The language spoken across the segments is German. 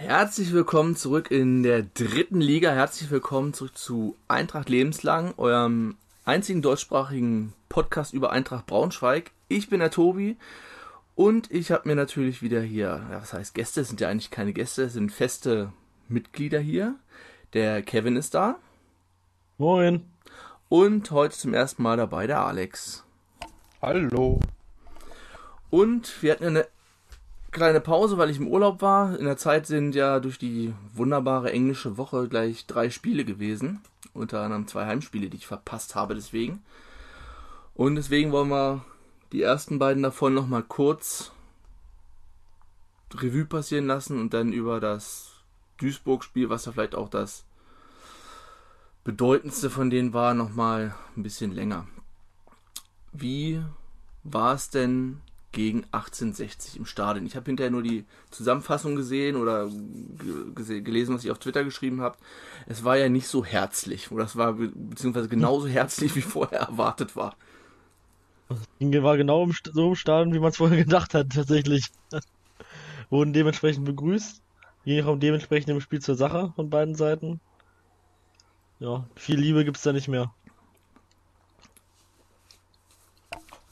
Herzlich willkommen zurück in der dritten Liga. Herzlich willkommen zurück zu Eintracht Lebenslang, eurem einzigen deutschsprachigen Podcast über Eintracht Braunschweig. Ich bin der Tobi und ich habe mir natürlich wieder hier, ja, was heißt Gäste? Es sind ja eigentlich keine Gäste, es sind feste Mitglieder hier. Der Kevin ist da. Moin. Und heute zum ersten Mal dabei der Alex. Hallo. Und wir hatten eine kleine Pause, weil ich im Urlaub war. In der Zeit sind ja durch die wunderbare englische Woche gleich drei Spiele gewesen. Unter anderem zwei Heimspiele, die ich verpasst habe deswegen. Und deswegen wollen wir die ersten beiden davon nochmal kurz Revue passieren lassen und dann über das Duisburg-Spiel, was ja vielleicht auch das bedeutendste von denen war, nochmal ein bisschen länger. Wie war es denn gegen 1860 im Stadion? Ich habe hinterher nur die Zusammenfassung gesehen oder gelesen, was ihr auf Twitter geschrieben habt. Es war ja nicht so herzlich, oder es war beziehungsweise genauso herzlich, wie vorher erwartet war. War genau so im Stadion, wie man es vorher gedacht hat, tatsächlich. Wurden dementsprechend begrüßt. Ging auch dementsprechend im Spiel zur Sache von beiden Seiten. Ja, viel Liebe gibt's da nicht mehr.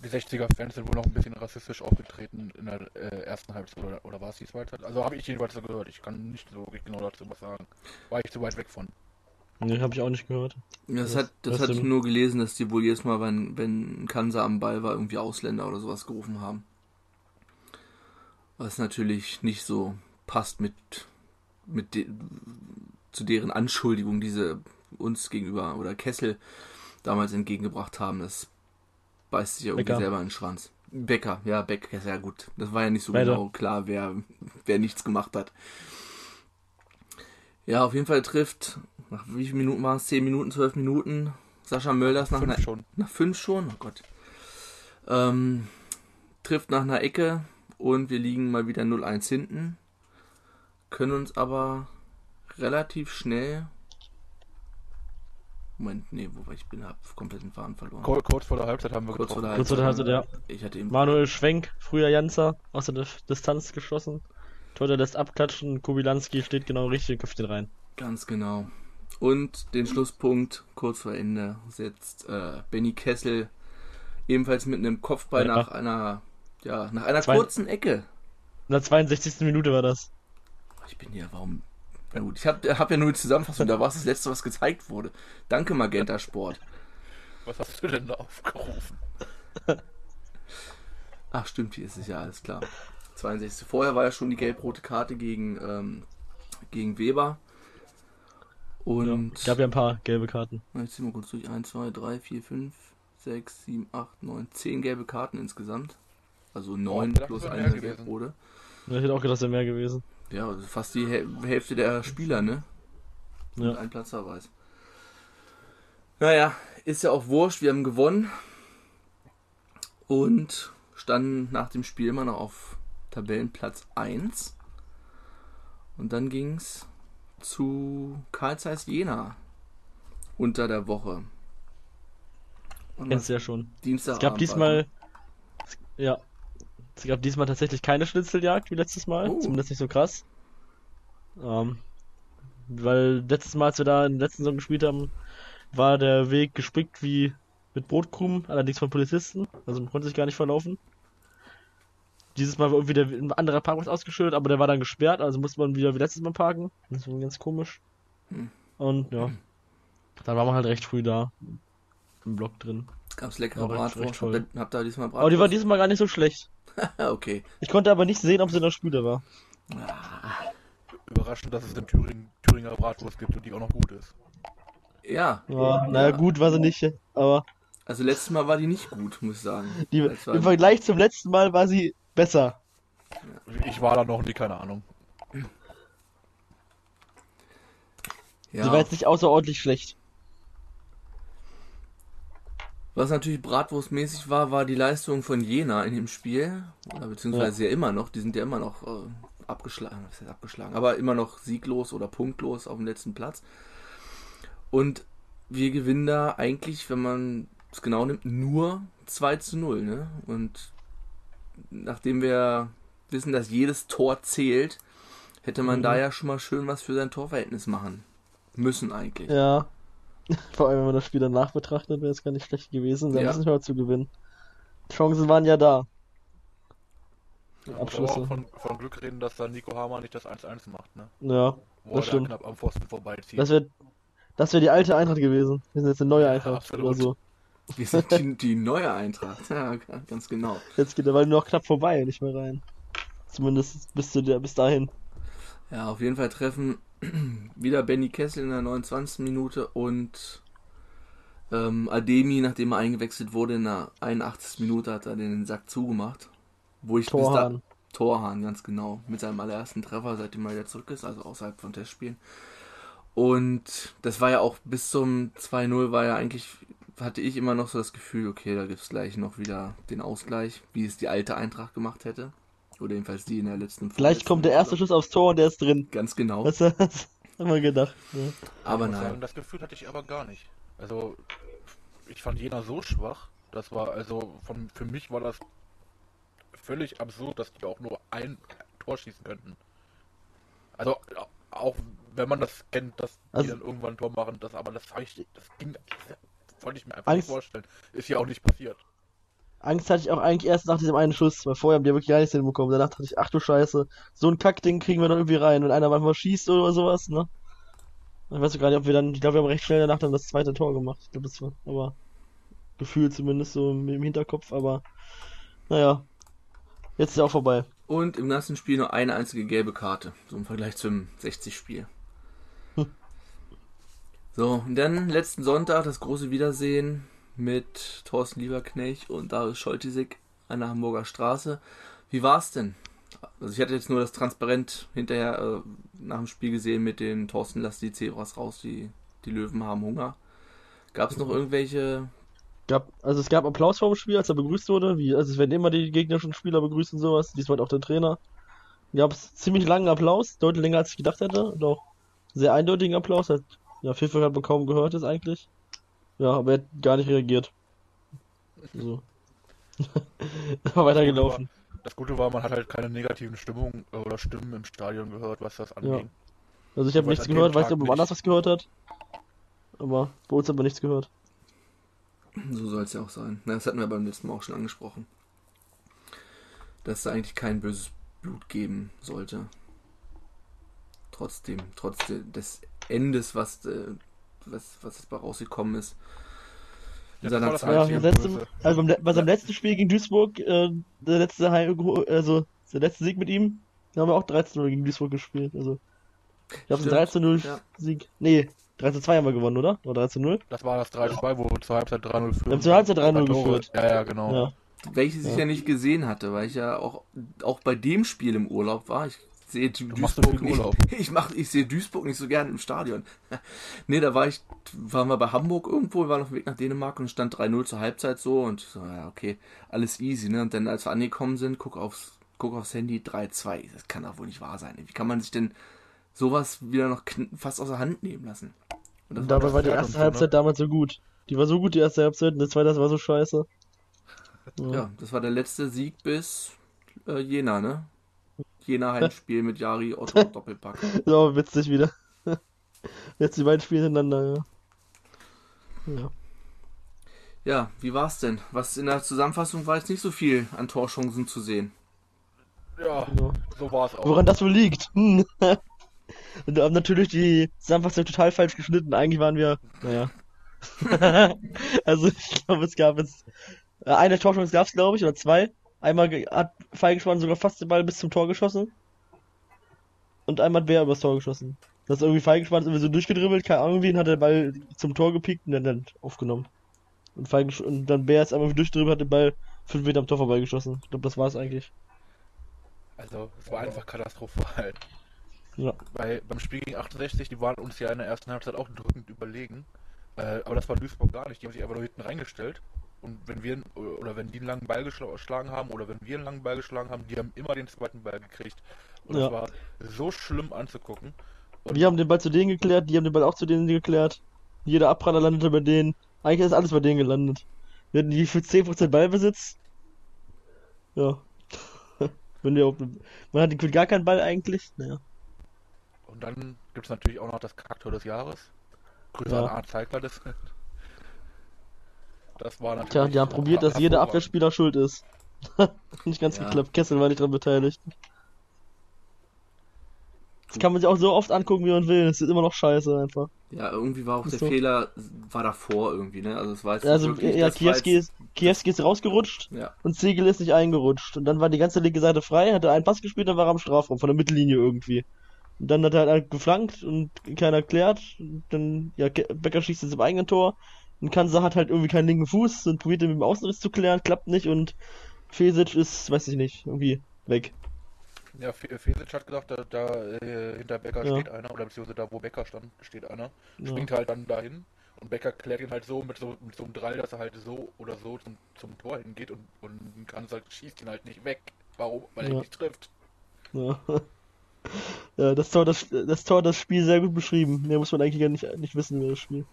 Die 60er-Fans sind wohl noch ein bisschen rassistisch aufgetreten in der äh, ersten Halbzeit oder, oder war es die zweite? Also habe ich jedenfalls so gehört. Ich kann nicht so genau dazu was sagen. War ich zu weit weg von. Nee, habe ich auch nicht gehört. Das, das hat, das hatte ich nur gelesen, dass die wohl jedes Mal, wenn, wenn Kansa am Ball war, irgendwie Ausländer oder sowas gerufen haben. Was natürlich nicht so passt mit, mit de, zu deren Anschuldigung, diese uns gegenüber oder Kessel damals entgegengebracht haben. Das beißt sich ja irgendwie Becker. selber in den Schwanz. Becker, ja, Becker, ja gut. Das war ja nicht so Beide. genau klar, wer, wer nichts gemacht hat. Ja, auf jeden Fall trifft, nach wie vielen Minuten war es? 10 Minuten, 12 Minuten. Sascha Mölders nach, fünf einer, schon. nach fünf schon, oh Gott. Ähm, trifft nach einer Ecke und wir liegen mal wieder 0-1 hinten. Können uns aber relativ schnell Moment, nee, wo ich bin, hab komplett den Faden verloren. Kur kurz vor der Halbzeit haben wir kurz getroffen. Vor der Kurz vor der Halbzeit, ja. Ich hatte eben Manuel Schwenk, früher Janzer, aus der Distanz geschossen. Torter lässt abklatschen, Kubilanski steht genau richtig und köpft den rein. Ganz genau. Und den Schlusspunkt, kurz vor Ende, setzt äh, Benny Kessel ebenfalls mit einem Kopfball ja. nach einer, ja, nach einer Zwei kurzen Ecke. In der 62. Minute war das. Ich bin hier, warum na gut, ich habe hab ja nur die Zusammenfassung, da war es das letzte, was gezeigt wurde. Danke, Magenta Sport. Was hast du denn da aufgerufen? Ach, stimmt, hier ist es ja alles klar. 62. Vorher war ja schon die gelb-rote Karte gegen, ähm, gegen Weber. Und. Es gab ja ein paar gelbe Karten. Jetzt ziehen wir kurz durch. 1, 2, 3, 4, 5, 6, 7, 8, 9, 10 gelbe Karten insgesamt. Also 9 oh, plus eine gelb-rote. Ich hätte auch gedacht, es wäre mehr gewesen. Ja, also fast die Hälfte der Spieler, ne? Ja. Und ein Platzverweis. Naja, ist ja auch wurscht, wir haben gewonnen. Und standen nach dem Spiel immer noch auf Tabellenplatz 1. Und dann ging es zu Karl Zeiss Jena unter der Woche. Kennst du ja schon. Dienstag. Es gab diesmal. Ja, es gab diesmal tatsächlich keine Schnitzeljagd wie letztes Mal, oh. zumindest nicht so krass. Ähm, weil letztes Mal, als wir da in der letzten Saison gespielt haben, war der Weg gespickt wie mit Brotkrumen, allerdings von Polizisten, also man konnte sich gar nicht verlaufen. Dieses Mal war irgendwie der, ein anderer Parkplatz ausgeschildert, aber der war dann gesperrt, also musste man wieder wie letztes Mal parken. Das war ganz komisch. Hm. Und ja, hm. dann war man halt recht früh da. Im Block drin. Gab's leckere Bratwurst? Habt, habt ihr diesmal Bratwurst? Aber die war diesmal gar nicht so schlecht. okay. Ich konnte aber nicht sehen, ob sie in der Spüle war. Ah. Überraschend, dass es in Thüringen Thüringer Bratwurst gibt und die auch noch gut ist. Ja. ja naja, gut war sie nicht, aber. Also letztes Mal war die nicht gut, muss ich sagen. Die, Im Vergleich zum letzten Mal war sie besser. Ich war da noch nie, keine Ahnung. Ja. Sie war jetzt nicht außerordentlich schlecht. Was natürlich bratwurstmäßig war, war die Leistung von Jena in dem Spiel. Oder beziehungsweise ja, ja immer noch. Die sind ja immer noch äh, abgeschlagen. Was heißt abgeschlagen? Aber immer noch sieglos oder punktlos auf dem letzten Platz. Und wir gewinnen da eigentlich, wenn man es genau nimmt, nur 2 zu 0. Ne? Und nachdem wir wissen, dass jedes Tor zählt, hätte man Mhm. da ja schon mal schön was für sein Torverhältnis machen müssen eigentlich. Ja. Vor allem, wenn man das Spiel danach betrachtet, wäre es gar nicht schlecht gewesen, da Ja. müssen wir zu gewinnen. Chancen waren ja da. Aber Abschlüsse. auch von, von Glück reden, dass da Nico Hamer nicht das 1-1 macht, ne? Ja, Wo Das er stimmt. da knapp am Pfosten vorbeizieht. das wäre das wär die alte Eintracht gewesen. Wir sind jetzt eine neue Ja, Eintracht absolut. oder so. Wir sind die, die neue Eintracht. Ja, ganz genau. Jetzt geht der Ball nur noch knapp vorbei, nicht mehr rein. Zumindest bis zu der, bis dahin. Ja, auf jeden Fall treffen wieder Benny Kessel in der 29. Minute und ähm, Ademi, nachdem er eingewechselt wurde in der 81. Minute, hat er den Sack zugemacht. Wo ich bis Torhahn. da Torhahn, ganz genau. Mit seinem allerersten Treffer, seitdem er wieder zurück ist, also außerhalb von Testspielen. Und das war ja auch bis zum 2-0 war ja eigentlich, hatte ich immer noch so das Gefühl, okay, da gibt's gleich noch wieder den Ausgleich, wie es die alte Eintracht gemacht hätte. Oder jedenfalls die in der letzten Vielleicht kommt der erste Schuss aufs Tor und der ist drin. Ganz genau. Das, das haben wir gedacht. Ja. Aber Ich muss sagen, nein. das Gefühl hatte ich aber gar nicht. Also, ich fand Jena so schwach. Das war, also, von, für mich war das völlig absurd, dass die auch nur ein Tor schießen könnten. Also, auch wenn man das kennt, dass die Also- dann irgendwann ein Tor machen, das, aber das, das ging, das wollte ich mir einfach nicht vorstellen. Ist ja auch nicht passiert. Angst hatte ich auch eigentlich erst nach diesem einen Schuss, weil vorher haben die ja wirklich gar nichts hinbekommen. Danach dachte ich, ach du Scheiße, so ein Kackding kriegen wir doch irgendwie rein, wenn einer manchmal schießt oder sowas, ne? Ich weiß gar nicht, ob wir dann, ich glaube, wir haben recht schnell danach dann das zweite Tor gemacht. Ich glaube, das war, aber Gefühl zumindest so im im Hinterkopf, aber naja, jetzt ist ja auch vorbei. Und im ganzen Spiel nur eine einzige gelbe Karte. So im Vergleich zum 60-Spiel. Hm. So, und dann letzten Sonntag das große Wiedersehen mit Thorsten Lieberknecht und Darius Scholtisek an der Hamburger Straße. Wie war's denn? Also ich hatte jetzt nur das Transparent hinterher äh, nach dem Spiel gesehen mit den Thorsten lass die Zebras raus, die, die Löwen haben Hunger. Gab es noch irgendwelche Gab, also es gab Applaus vor dem Spiel, als er begrüßt wurde, wie, also es werden immer die gegnerischen Spieler begrüßt und sowas, diesmal auch der Trainer. Gab es ziemlich langen Applaus, deutlich länger als ich gedacht hätte, und auch sehr eindeutigen Applaus, hat, ja, Pfiffel hat man kaum gehört jetzt eigentlich. Ja, aber er hat gar nicht reagiert. So. war weitergelaufen. Das Gute war, man hat halt keine negativen Stimmungen oder Stimmen im Stadion gehört, was das anging. Also ich habe nichts gehört, weiß Tag nicht, ob woanders was gehört hat. Aber bei uns hat man nichts gehört. So soll es ja auch sein. Na, das hatten wir beim letzten Mal auch schon angesprochen. Dass es eigentlich kein böses Blut geben sollte. Trotzdem, trotz de- des Endes, was, äh, was, was jetzt bei rausgekommen ist. In Ja, seiner Zeit. Ja, einzige das letzte, Böse. also beim, bei seinem letzten Spiel gegen Duisburg, äh, der letzte Heim, also der letzte Sieg mit ihm, da haben wir auch 13-0 gegen Duisburg gespielt. Also ich glaube, Stimmt, 13-0 ja. Sieg. Nee, 13-2 haben wir gewonnen, oder? Oder 13-0? Das war das 3-2, wo wir zur Halbzeit 3-0 führen. Wir haben zur Halbzeit 3-0 Zwei Tore. geführt. Ja, ja, genau. Ja. Welches ich Ja. ja nicht gesehen hatte, weil ich ja auch, auch bei dem Spiel im Urlaub war. Ich sehe Du Duisburg nicht. Urlaub. Ich, mach, ich sehe Duisburg nicht so gerne im Stadion. nee, da war ich, waren wir bei Hamburg irgendwo, wir waren auf dem Weg nach Dänemark und stand 3-0 zur Halbzeit so und so, ja, okay, alles easy, ne? Und dann, als wir angekommen sind, guck aufs, guck aufs Handy, 3-2. Das kann doch wohl nicht wahr sein. Wie kann man sich denn sowas wieder noch fast aus der Hand nehmen lassen? Und das Und war dabei das war die erste ne? Halbzeit damals so gut. Die war so gut, die erste Halbzeit, und die zweite war so scheiße. Ja. Ja, das war der letzte Sieg bis äh, Jena, ne? Jena Heimspiel mit Jari Otto Doppelpack. Aber witzig wieder. Jetzt die beiden Spiele hintereinander, ja. Ja. Ja, wie war's denn? Was in der Zusammenfassung war jetzt nicht so viel an Torchancen zu sehen. Ja, so war es auch. Woran das wohl liegt? Hm. Und wir haben natürlich die Zusammenfassung total falsch geschnitten. Eigentlich waren wir, naja. also ich glaube, es gab jetzt äh, eine Torchance gab es, glaube ich, oder zwei. Einmal hat Feigenschwann sogar fast den Ball bis zum Tor geschossen. Und einmal hat Bär übers Tor geschossen. Das ist irgendwie Feigenschwann ist irgendwie so durchgedribbelt, keine Ahnung wie, und hat der Ball zum Tor gepiekt und dann, dann aufgenommen. Und, und dann Bär ist einmal durchgedribbelt, hat den Ball fünf Meter am Tor vorbeigeschossen. Ich glaube, das war es eigentlich. Also, es war einfach katastrophal. Ja. Bei, beim Spiel gegen 68, die waren uns ja in der ersten Halbzeit auch drückend überlegen. Äh, aber das war Duisburg gar nicht. Die haben sich einfach nur hinten reingestellt. Und wenn wir, oder wenn die einen langen Ball geschl- geschlagen haben, oder wenn wir einen langen Ball geschlagen haben, die haben immer den zweiten Ball gekriegt. Und Ja. das war so schlimm anzugucken. Und Wir haben den Ball zu denen geklärt, die haben den Ball auch zu denen geklärt. Jeder Abpraller landete bei denen. Eigentlich ist alles bei denen gelandet. Wir hatten die für 10% Ballbesitz. Ja. Wenn wir man hat gar keinen Ball eigentlich. Naja. Und dann gibt es natürlich auch noch das Charakter des Jahres. Grüße Ja. an Arndt Zeigler. Das, war natürlich. Tja, die haben probiert, dass jeder. Abwehrspieler schuld ist. nicht ganz Ja. geklappt. Kessel war nicht dran beteiligt. Das kann man sich auch so oft angucken, wie man will. Es ist immer noch scheiße einfach. Ja, irgendwie war auch der so. Fehler, war davor irgendwie, ne? Also es war jetzt Also, wirklich, ja, Kiewski jetzt- ist, Kiewski ist rausgerutscht Ja, und Ziegel ist nicht eingerutscht. Und dann war die ganze linke Seite frei, hat er einen Pass gespielt, dann war er am Strafraum, von der Mittellinie irgendwie. Und dann hat er halt geflankt und keiner klärt. Und dann, ja, Ke- Becker schießt jetzt im eigenen Tor. Und Kansa hat halt irgendwie keinen linken Fuß und probiert ihn mit dem Außenriss zu klären, klappt nicht und Fesic ist, weiß ich nicht, irgendwie weg. Ja, Fe- Fesic hat gesagt, da, da äh, hinter Becker Ja. steht einer, oder beziehungsweise da, wo Becker stand, steht einer. Ja. Springt halt dann dahin und Becker klärt ihn halt so mit so, mit so einem Drall, dass er halt so oder so zum, zum Tor hingeht und, und Kansa schießt ihn halt nicht weg. Warum? Weil er Ja. ihn nicht trifft. Ja. Ja, das Tor, das, das Tor, das Spiel sehr gut beschrieben. Mehr muss man eigentlich gar nicht, nicht wissen über das Spiel.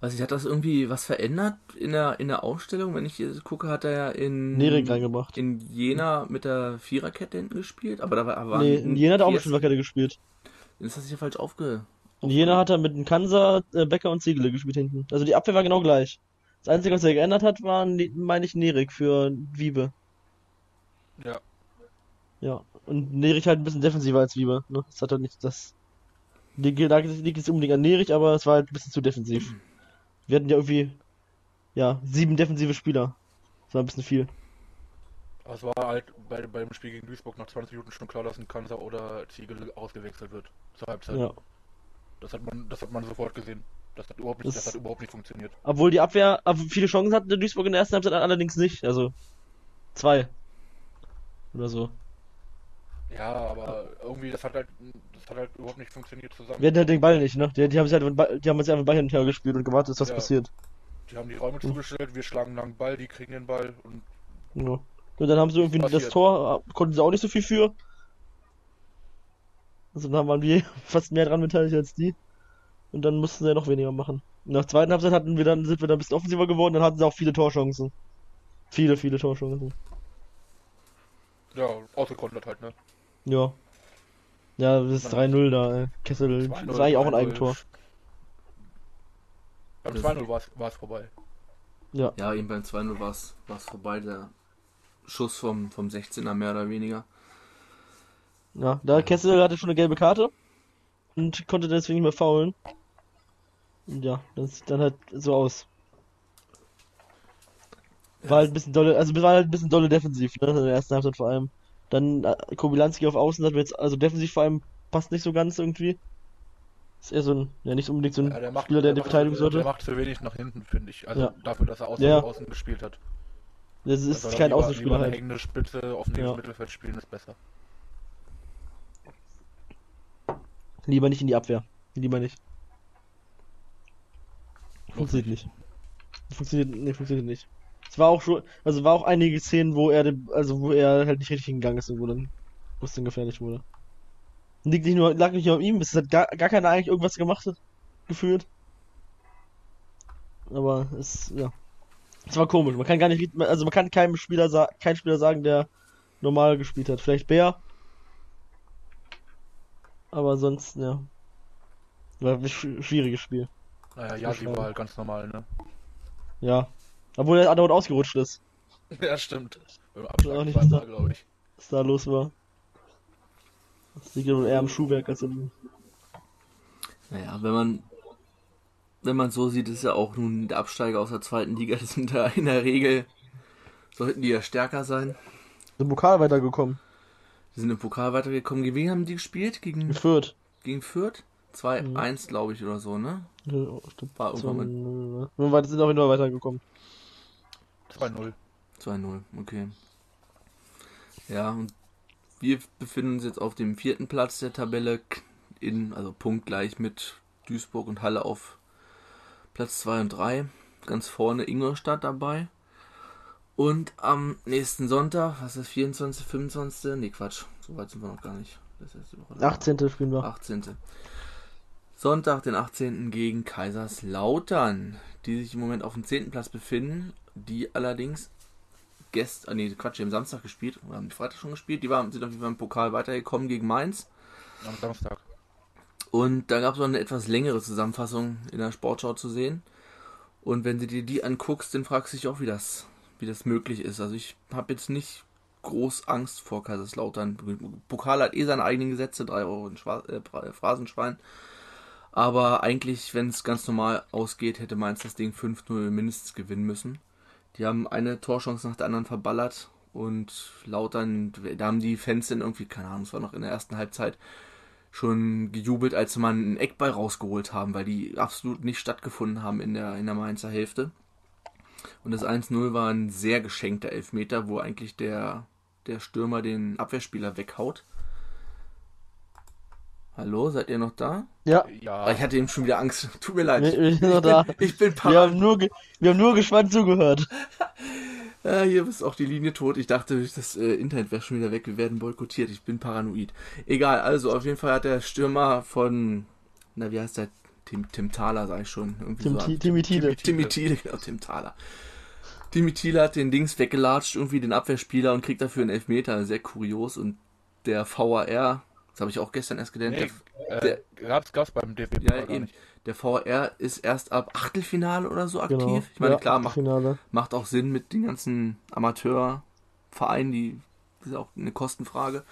Weiß ich, hat das irgendwie was verändert in der, in der Ausstellung? Wenn ich hier gucke, hat er ja in, Nerek reingebracht. in Jena mit der Viererkette hinten gespielt, aber da war, war Nee, in Jena hat er auch mit Kies- Fünferkette gespielt. Ist das hier falsch aufge... In Jena hat er mit dem Kansa, äh, Becker und Ziegele gespielt hinten. Also die Abwehr war genau gleich. Das Einzige, was er geändert hat, war, Ne- meine ich, Nerik für Wiebe. Ja. Ja. Und Nerik halt ein bisschen defensiver als Wiebe. Ne? Das hat er nicht das. Liegt liegt jetzt unbedingt an Nerik, aber es war halt ein bisschen zu defensiv. Wir hatten ja irgendwie, ja, sieben defensive Spieler. Das war ein bisschen viel. Aber es war halt bei, beim Spiel gegen Duisburg nach 20 Minuten schon klar, dass ein Kansa oder Ziegel ausgewechselt wird. Zur Halbzeit. Ja. Das hat man, das hat man sofort gesehen. Das hat überhaupt nicht, Das- das hat überhaupt nicht funktioniert. Obwohl die Abwehr viele Chancen hatte, Duisburg in der ersten Halbzeit allerdings nicht. Also zwei. Oder so. Ja, aber irgendwie, das hat halt, das hat halt überhaupt nicht funktioniert zusammen. Wir hatten halt den Ball nicht, ne? Die, die haben sich halt, die haben sich einfach den Ball hin und her gespielt und gewartet, dass was Ja. passiert. Die haben die Räume Hm. zugestellt, wir schlagen lang Ball, die kriegen den Ball und Ja. Und dann haben sie irgendwie das Passiert. Tor, äh, konnten sie auch nicht so viel für. Also dann waren wir fast mehr dran beteiligt als die. Und dann mussten sie ja noch weniger machen. Nach der zweiten Halbzeit hatten wir dann, sind wir dann ein bisschen offensiver geworden, dann hatten sie auch viele Torchancen. Viele, viele Torchancen. ja, ausgekontert halt, ne? Ja. Ja, das ist 3-0 da, ey. Kessel, das 2-0, war eigentlich auch ein 3-0. Eigentor. Beim Das- 2-0 war es war es vorbei. Ja. Ja, eben beim 2-0 war es vorbei, der Schuss vom, vom 16er mehr oder weniger. Ja, da Kessel hatte schon eine gelbe Karte und konnte deswegen nicht mehr faulen. Und ja, das sieht dann halt so aus. War halt ein bisschen dolle, also war halt ein bisschen dolle defensiv, ne, in der ersten Halbzeit vor allem. Dann äh, Kobylanski auf Außen hat jetzt, also defensiv vor allem passt nicht so ganz irgendwie. Ist eher so ein, ja nicht unbedingt so ein Ja, der macht, Spieler, der in die Verteidigung Der sollte. macht zu wenig nach hinten, finde ich. Also Ja. dafür, dass er außen, Ja. außen gespielt hat. Das Da ist er kein lieber, Außenspieler lieber eine halt. hängende Spitze auf dem Ja. Mittelfeld spielen, ist besser. Lieber nicht in die Abwehr. Lieber nicht. Funktioniert nicht. Funktioniert, nee, funktioniert nicht. Es war auch schon, also war auch einige Szenen, wo er, also wo er halt nicht richtig hingegangen ist und wo dann, wo es dann gefährlich wurde. Liegt nicht nur, lag nicht nur an ihm, es hat gar, gar keiner eigentlich irgendwas gemacht hat, gefühlt. Aber es, ja. Es war komisch. Man kann gar nicht, also man kann keinem Spieler sagen, kein Spieler sagen, der normal gespielt hat. Vielleicht Bär. Aber sonst, ja. War ein sch- schwieriges Spiel. Naja, schade. war halt ganz normal, ne? Ja. Obwohl er andauernd ausgerutscht ist, Ja, stimmt. Beim Auch Abschlag nicht da. glaube ich. was da los war. Das liegt ja eher am Schuhwerk als im. Naja, wenn man wenn man so sieht, ist ja auch nun der Absteiger aus der zweiten Liga, das sind da in der Regel, sollten die ja stärker sein. im Pokal weitergekommen. Die sind im Pokal weitergekommen. Gegen wen haben die gespielt? Gegen, Geführt. gegen Fürth? 2-1, glaube ich, oder so, ne? Ja, stimmt. War irgendwann mal äh, Nur weit- sind auch immer weitergekommen. 2-0. 2-0, okay. Ja, und wir befinden uns jetzt auf dem vierten Platz der Tabelle, in, also punktgleich mit Duisburg und Halle auf Platz 2 und 3. Ganz vorne Ingolstadt dabei. Und am nächsten Sonntag, was ist das, 24., 25.? Nee, Quatsch, so weit sind wir noch gar nicht. Das ist die Woche. 18. spielen wir. 18. Sonntag, den 18. gegen Kaiserslautern, die sich im Moment auf dem 10. Platz befinden, die allerdings gestern, nee, Quatsch, die haben Samstag gespielt, oder haben die Freitag schon gespielt, die waren, sind auf jeden Fall im Pokal weitergekommen gegen Mainz. Am Samstag. Und da gab es noch eine etwas längere Zusammenfassung in der Sportschau zu sehen. Und wenn du dir die anguckst, dann fragst du dich auch, wie das, wie das möglich ist. Also ich habe jetzt nicht groß Angst vor Kaiserslautern. Pokal hat eh seine eigenen Gesetze, 3 Euro ein Schwa äh, Phrasenschwein. Aber eigentlich, wenn es ganz normal ausgeht, hätte Mainz das Ding 5-0 mindestens gewinnen müssen. Die haben eine Torchance nach der anderen verballert und Lautern, da haben die Fans dann irgendwie, keine Ahnung, es war noch in der ersten Halbzeit, schon gejubelt, als sie mal einen Eckball rausgeholt haben, weil die absolut nicht stattgefunden haben in der, in der Mainzer Hälfte. Und das 1-0 war ein sehr geschenkter Elfmeter, wo eigentlich der, der Stürmer den Abwehrspieler weghaut. Hallo, seid ihr noch da? Ja. Ja. Ich hatte eben schon wieder Angst. Tut mir leid. Wir, wir sind noch da. Ich bin Wir paranoid. haben nur, wir haben nur gespannt zugehört. Ja, hier ist auch die Linie tot. Ich dachte, das äh, Internet wäre schon wieder weg. Wir werden boykottiert. Ich bin paranoid. Egal, also auf jeden Fall hat der Stürmer von, na wie heißt der? Tim, Tim Thaler, sag ich schon. Irgendwie Tim, so. Ti- Timmy Tide. Timmy Thiele, genau, Tim Thaler. Timmy Thiele hat den Dings weggelatscht, irgendwie den Abwehrspieler und kriegt dafür einen Elfmeter. Sehr kurios. Und der VAR, das habe ich auch gestern erst gelernt, Nee, der, äh, gab's, gab's beim DFB ja, eben. nicht. Der VR ist erst ab Achtelfinale oder so aktiv. Genau. Ich meine, ja, klar, macht, macht auch Sinn mit den ganzen Amateurvereinen, die das ist auch eine Kostenfrage.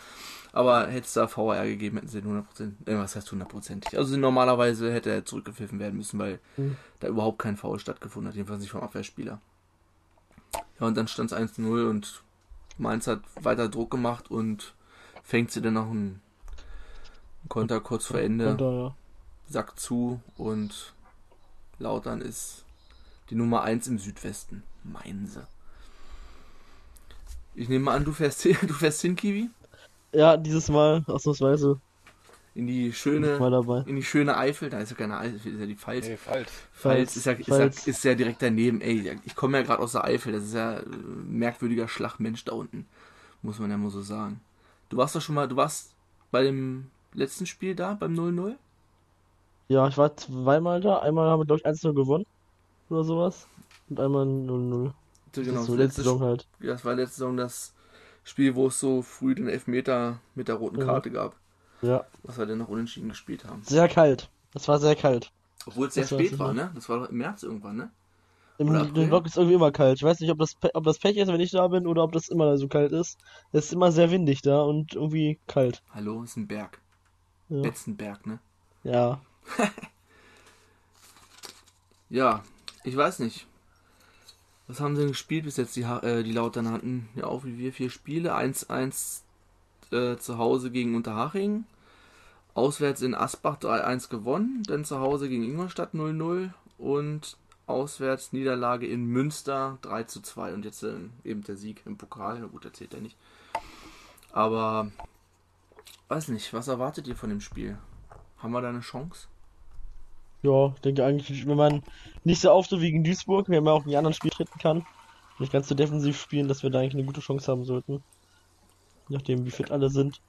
Aber hätte es da VR gegeben, hätten sie den 100%, äh, was heißt 100%ig? Also normalerweise hätte er zurückgepfiffen werden müssen, weil Mhm. da überhaupt kein Foul stattgefunden hat, jedenfalls nicht vom Abwehrspieler. Ja, und dann stand es 1-0 und Mainz hat weiter Druck gemacht und fängt sie dann noch einen Konter kurz vor Ende. Da, ja. Sack zu und Lautern ist die Nummer 1 im Südwesten. Mainze. Ich nehme mal an, du fährst hin, du fährst hin, Kiwi? ja, dieses Mal ausnahmsweise In die schöne, in die schöne Eifel. Da ist ja keine Eifel, ist ja die Pfalz. Nee, falsch. Pfalz ist ja, ist, ja, Pfalz. ist ja direkt daneben. Ey, ich komme ja gerade aus der Eifel. Das ist ja äh, merkwürdiger Schlagmensch da unten. Muss man ja mal so sagen. Du warst doch schon mal, du warst bei dem letzten Spiel da, beim 0-0? Ja, ich war zweimal da. Einmal haben wir, glaube ich, 1-0 gewonnen. Oder sowas. Und einmal 0-0. Das Genau, ist so das letzte Saison halt. Ja, das war letzte Saison das Spiel, wo es so früh den Elfmeter mit der roten Mhm. Karte gab, Ja. was wir dann noch unentschieden gespielt haben. Sehr kalt. Das war sehr kalt. Obwohl es sehr Das spät war, ne? Das war doch im März irgendwann, ne? Im? Block ist irgendwie immer kalt. Ich weiß nicht, ob das, ob das Pech ist, wenn ich da bin, oder ob das immer so kalt ist. Es ist immer sehr windig da und irgendwie kalt. Hallo, ist ein Berg. Ja. Betzenberg, ne? Ja. Ja, ich weiß nicht. Was haben sie denn gespielt bis jetzt? Die, äh, die Lautern hatten ja auch wie wir vier Spiele. 1-1 äh, zu Hause gegen Unterhaching. Auswärts in Asbach 3-1 gewonnen. Dann zu Hause gegen Ingolstadt 0-0. Und auswärts Niederlage in Münster 3-2. Und jetzt äh, eben der Sieg im Pokal. Na gut, der zählt ja nicht. Aber weiß nicht, was erwartet ihr von dem Spiel? Haben wir da eine Chance? Ja, ich denke eigentlich, wenn man nicht so oft so wie gegen Duisburg, wenn man auch in die anderen Spiele treten kann, nicht ganz so defensiv spielen, dass wir da eigentlich eine gute Chance haben sollten. Je nachdem, wie fit alle sind.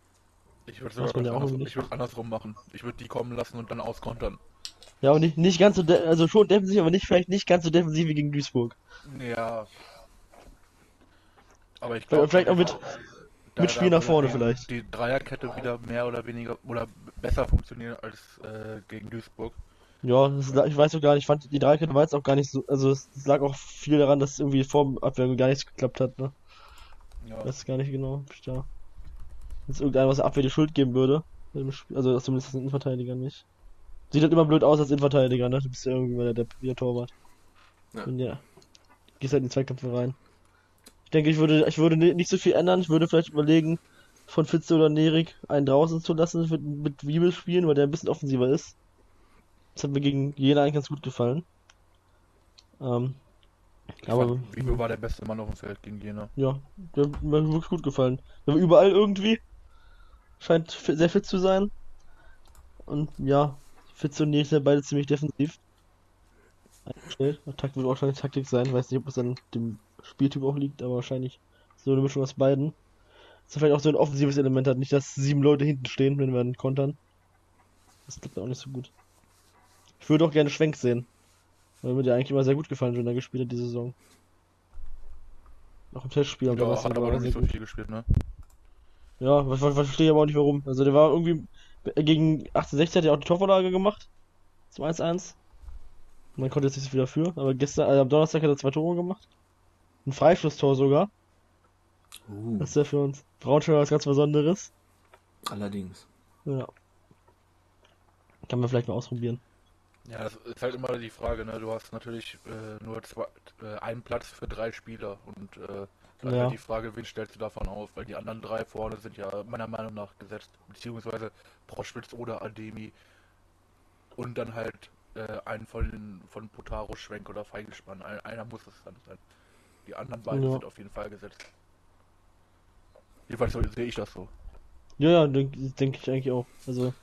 Ich würde Weiß sogar man ja auch andersrum, nicht. ich würde andersrum machen. Ich würde die kommen lassen und dann auskontern. Ja, aber nicht, nicht ganz so, de also schon defensiv, aber nicht, vielleicht nicht ganz so defensiv wie gegen Duisburg. Ja. Aber ich glaube. vielleicht auch mit, mit Spiel nach vorne vielleicht. Die Dreierkette wieder mehr oder weniger oder besser funktioniert als äh, gegen Duisburg. Ja, das, lag- ich weiß auch gar nicht, ich fand die Dreikette war jetzt auch gar nicht so, also es, es lag auch viel daran, dass irgendwie vor dem Abwehr gar nichts geklappt hat, ne? Ja. Weiß gar nicht genau, ob ich da jetzt irgendeiner aus der Abwehr die Schuld geben würde. Im Spiel- Also zumindest den Innenverteidiger nicht. Sieht halt immer blöd aus als Innenverteidiger, ne? Du bist ja irgendwie mal der, der Torwart. Ja. Und ja, gehst halt in die Zweikämpfe rein. Ich denke, ich würde, ich würde ni- nicht so viel ändern. Ich würde vielleicht überlegen, von Fitze oder Nerik einen draußen zu lassen, mit, mit Wiebel spielen, weil der ein bisschen offensiver ist. Das hat mir gegen Jena eigentlich ganz gut gefallen. Ähm, Ich aber- fand, Wiebe war der beste Mann auf dem Feld gegen Jena. ja, der hat mir wirklich gut gefallen. Der war überall irgendwie. Scheint sehr fit zu sein. Und ja, Fitze und Nils sind beide ziemlich defensiv. Eingestellt. Taktik wird wahrscheinlich Taktik sein. Weiß nicht, ob es an dem Spieltyp auch liegt, aber wahrscheinlich so eine Mischung aus beiden. Dass er vielleicht auch so ein offensives Element hat. Nicht, dass sieben Leute hinten stehen, wenn wir dann kontern. Das klappt auch nicht so gut. Ich würde auch gerne Schwenk sehen. Weil mir der eigentlich immer sehr gut gefallen, wenn er gespielt hat diese Saison. Auch im Testspiel und Ja, sowas hat aber er noch nicht so gut. viel gespielt, ne? Ja, was, was, verstehe ich aber auch nicht warum. Also der war irgendwie, Gegen 1860 hat er auch die Torvorlage gemacht. Zum 1-1. Man konnte jetzt nicht so viel dafür, aber gestern, also am Donnerstag hat er zwei Tore gemacht. Ein Freistoßtor sogar. Uh, Das ist ja für uns Braunschweig was ganz Besonderes. allerdings. Ja. Kann man vielleicht mal ausprobieren. Ja, das ist halt immer die Frage, ne? Du hast natürlich äh, nur zwei, äh, einen Platz für drei Spieler und äh, dann Ja. halt die Frage, wen stellst du davon auf? Weil die anderen drei vorne sind ja meiner Meinung nach gesetzt, beziehungsweise Proschwitz oder Ademi und dann halt äh, einen von, den- von Potaro, Schwenk oder Feigespann. Ein, einer muss es dann sein. Die anderen beiden Ja. sind auf jeden Fall gesetzt. Jedenfalls so, sehe ich das so. Ja, ja, denke denk ich eigentlich auch. Also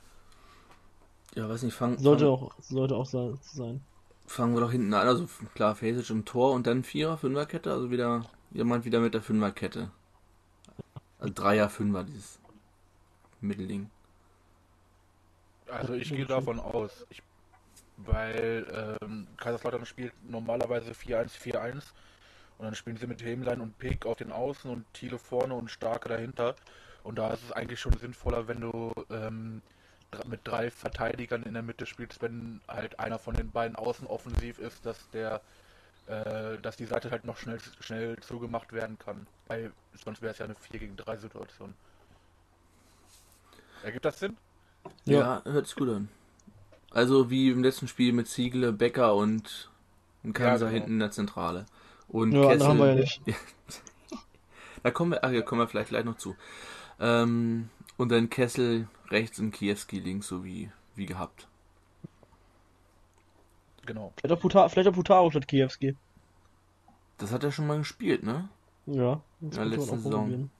Ja, weiß nicht, fangen sollte fang, auch, sollte auch sein. sein. fangen wir doch hinten an. Also klar, Fasic im Tor und dann Vierer, Fünferkette. Also wieder jemand wieder mit der Fünferkette. Also Dreier, Fünfer, dieses Mittelding. Also ich gehe davon aus, ich, weil ähm, Kaiserslautern spielt normalerweise 4-1-4-1 und dann spielen sie mit Hemlein und Pick auf den Außen und Thiele vorne und Starke dahinter. Und da ist es eigentlich schon sinnvoller, wenn du ähm, mit drei Verteidigern in der Mitte spielst, wenn halt einer von den beiden außen offensiv ist, dass der äh, dass die Seite halt noch schnell schnell zugemacht werden kann. Weil sonst wäre es ja eine 4 gegen 3 Situation. Ergibt das Sinn? Ja, hört sich gut an. Also wie im letzten Spiel mit Ziegle, Becker und ein Kanser genau. hinten in der Zentrale. Und Ja, andere haben wir ja nicht. Da kommen wir, ach, ja, kommen wir vielleicht gleich noch zu. Ähm, und dann Kessel rechts und Kiewski links, so wie, wie gehabt. Genau. Vielleicht auch, Puta vielleicht auch Putaro statt Kiewski. Das hat er schon mal gespielt, ne? Ja, das Ja, könnte man letzte auch Saison. probieren.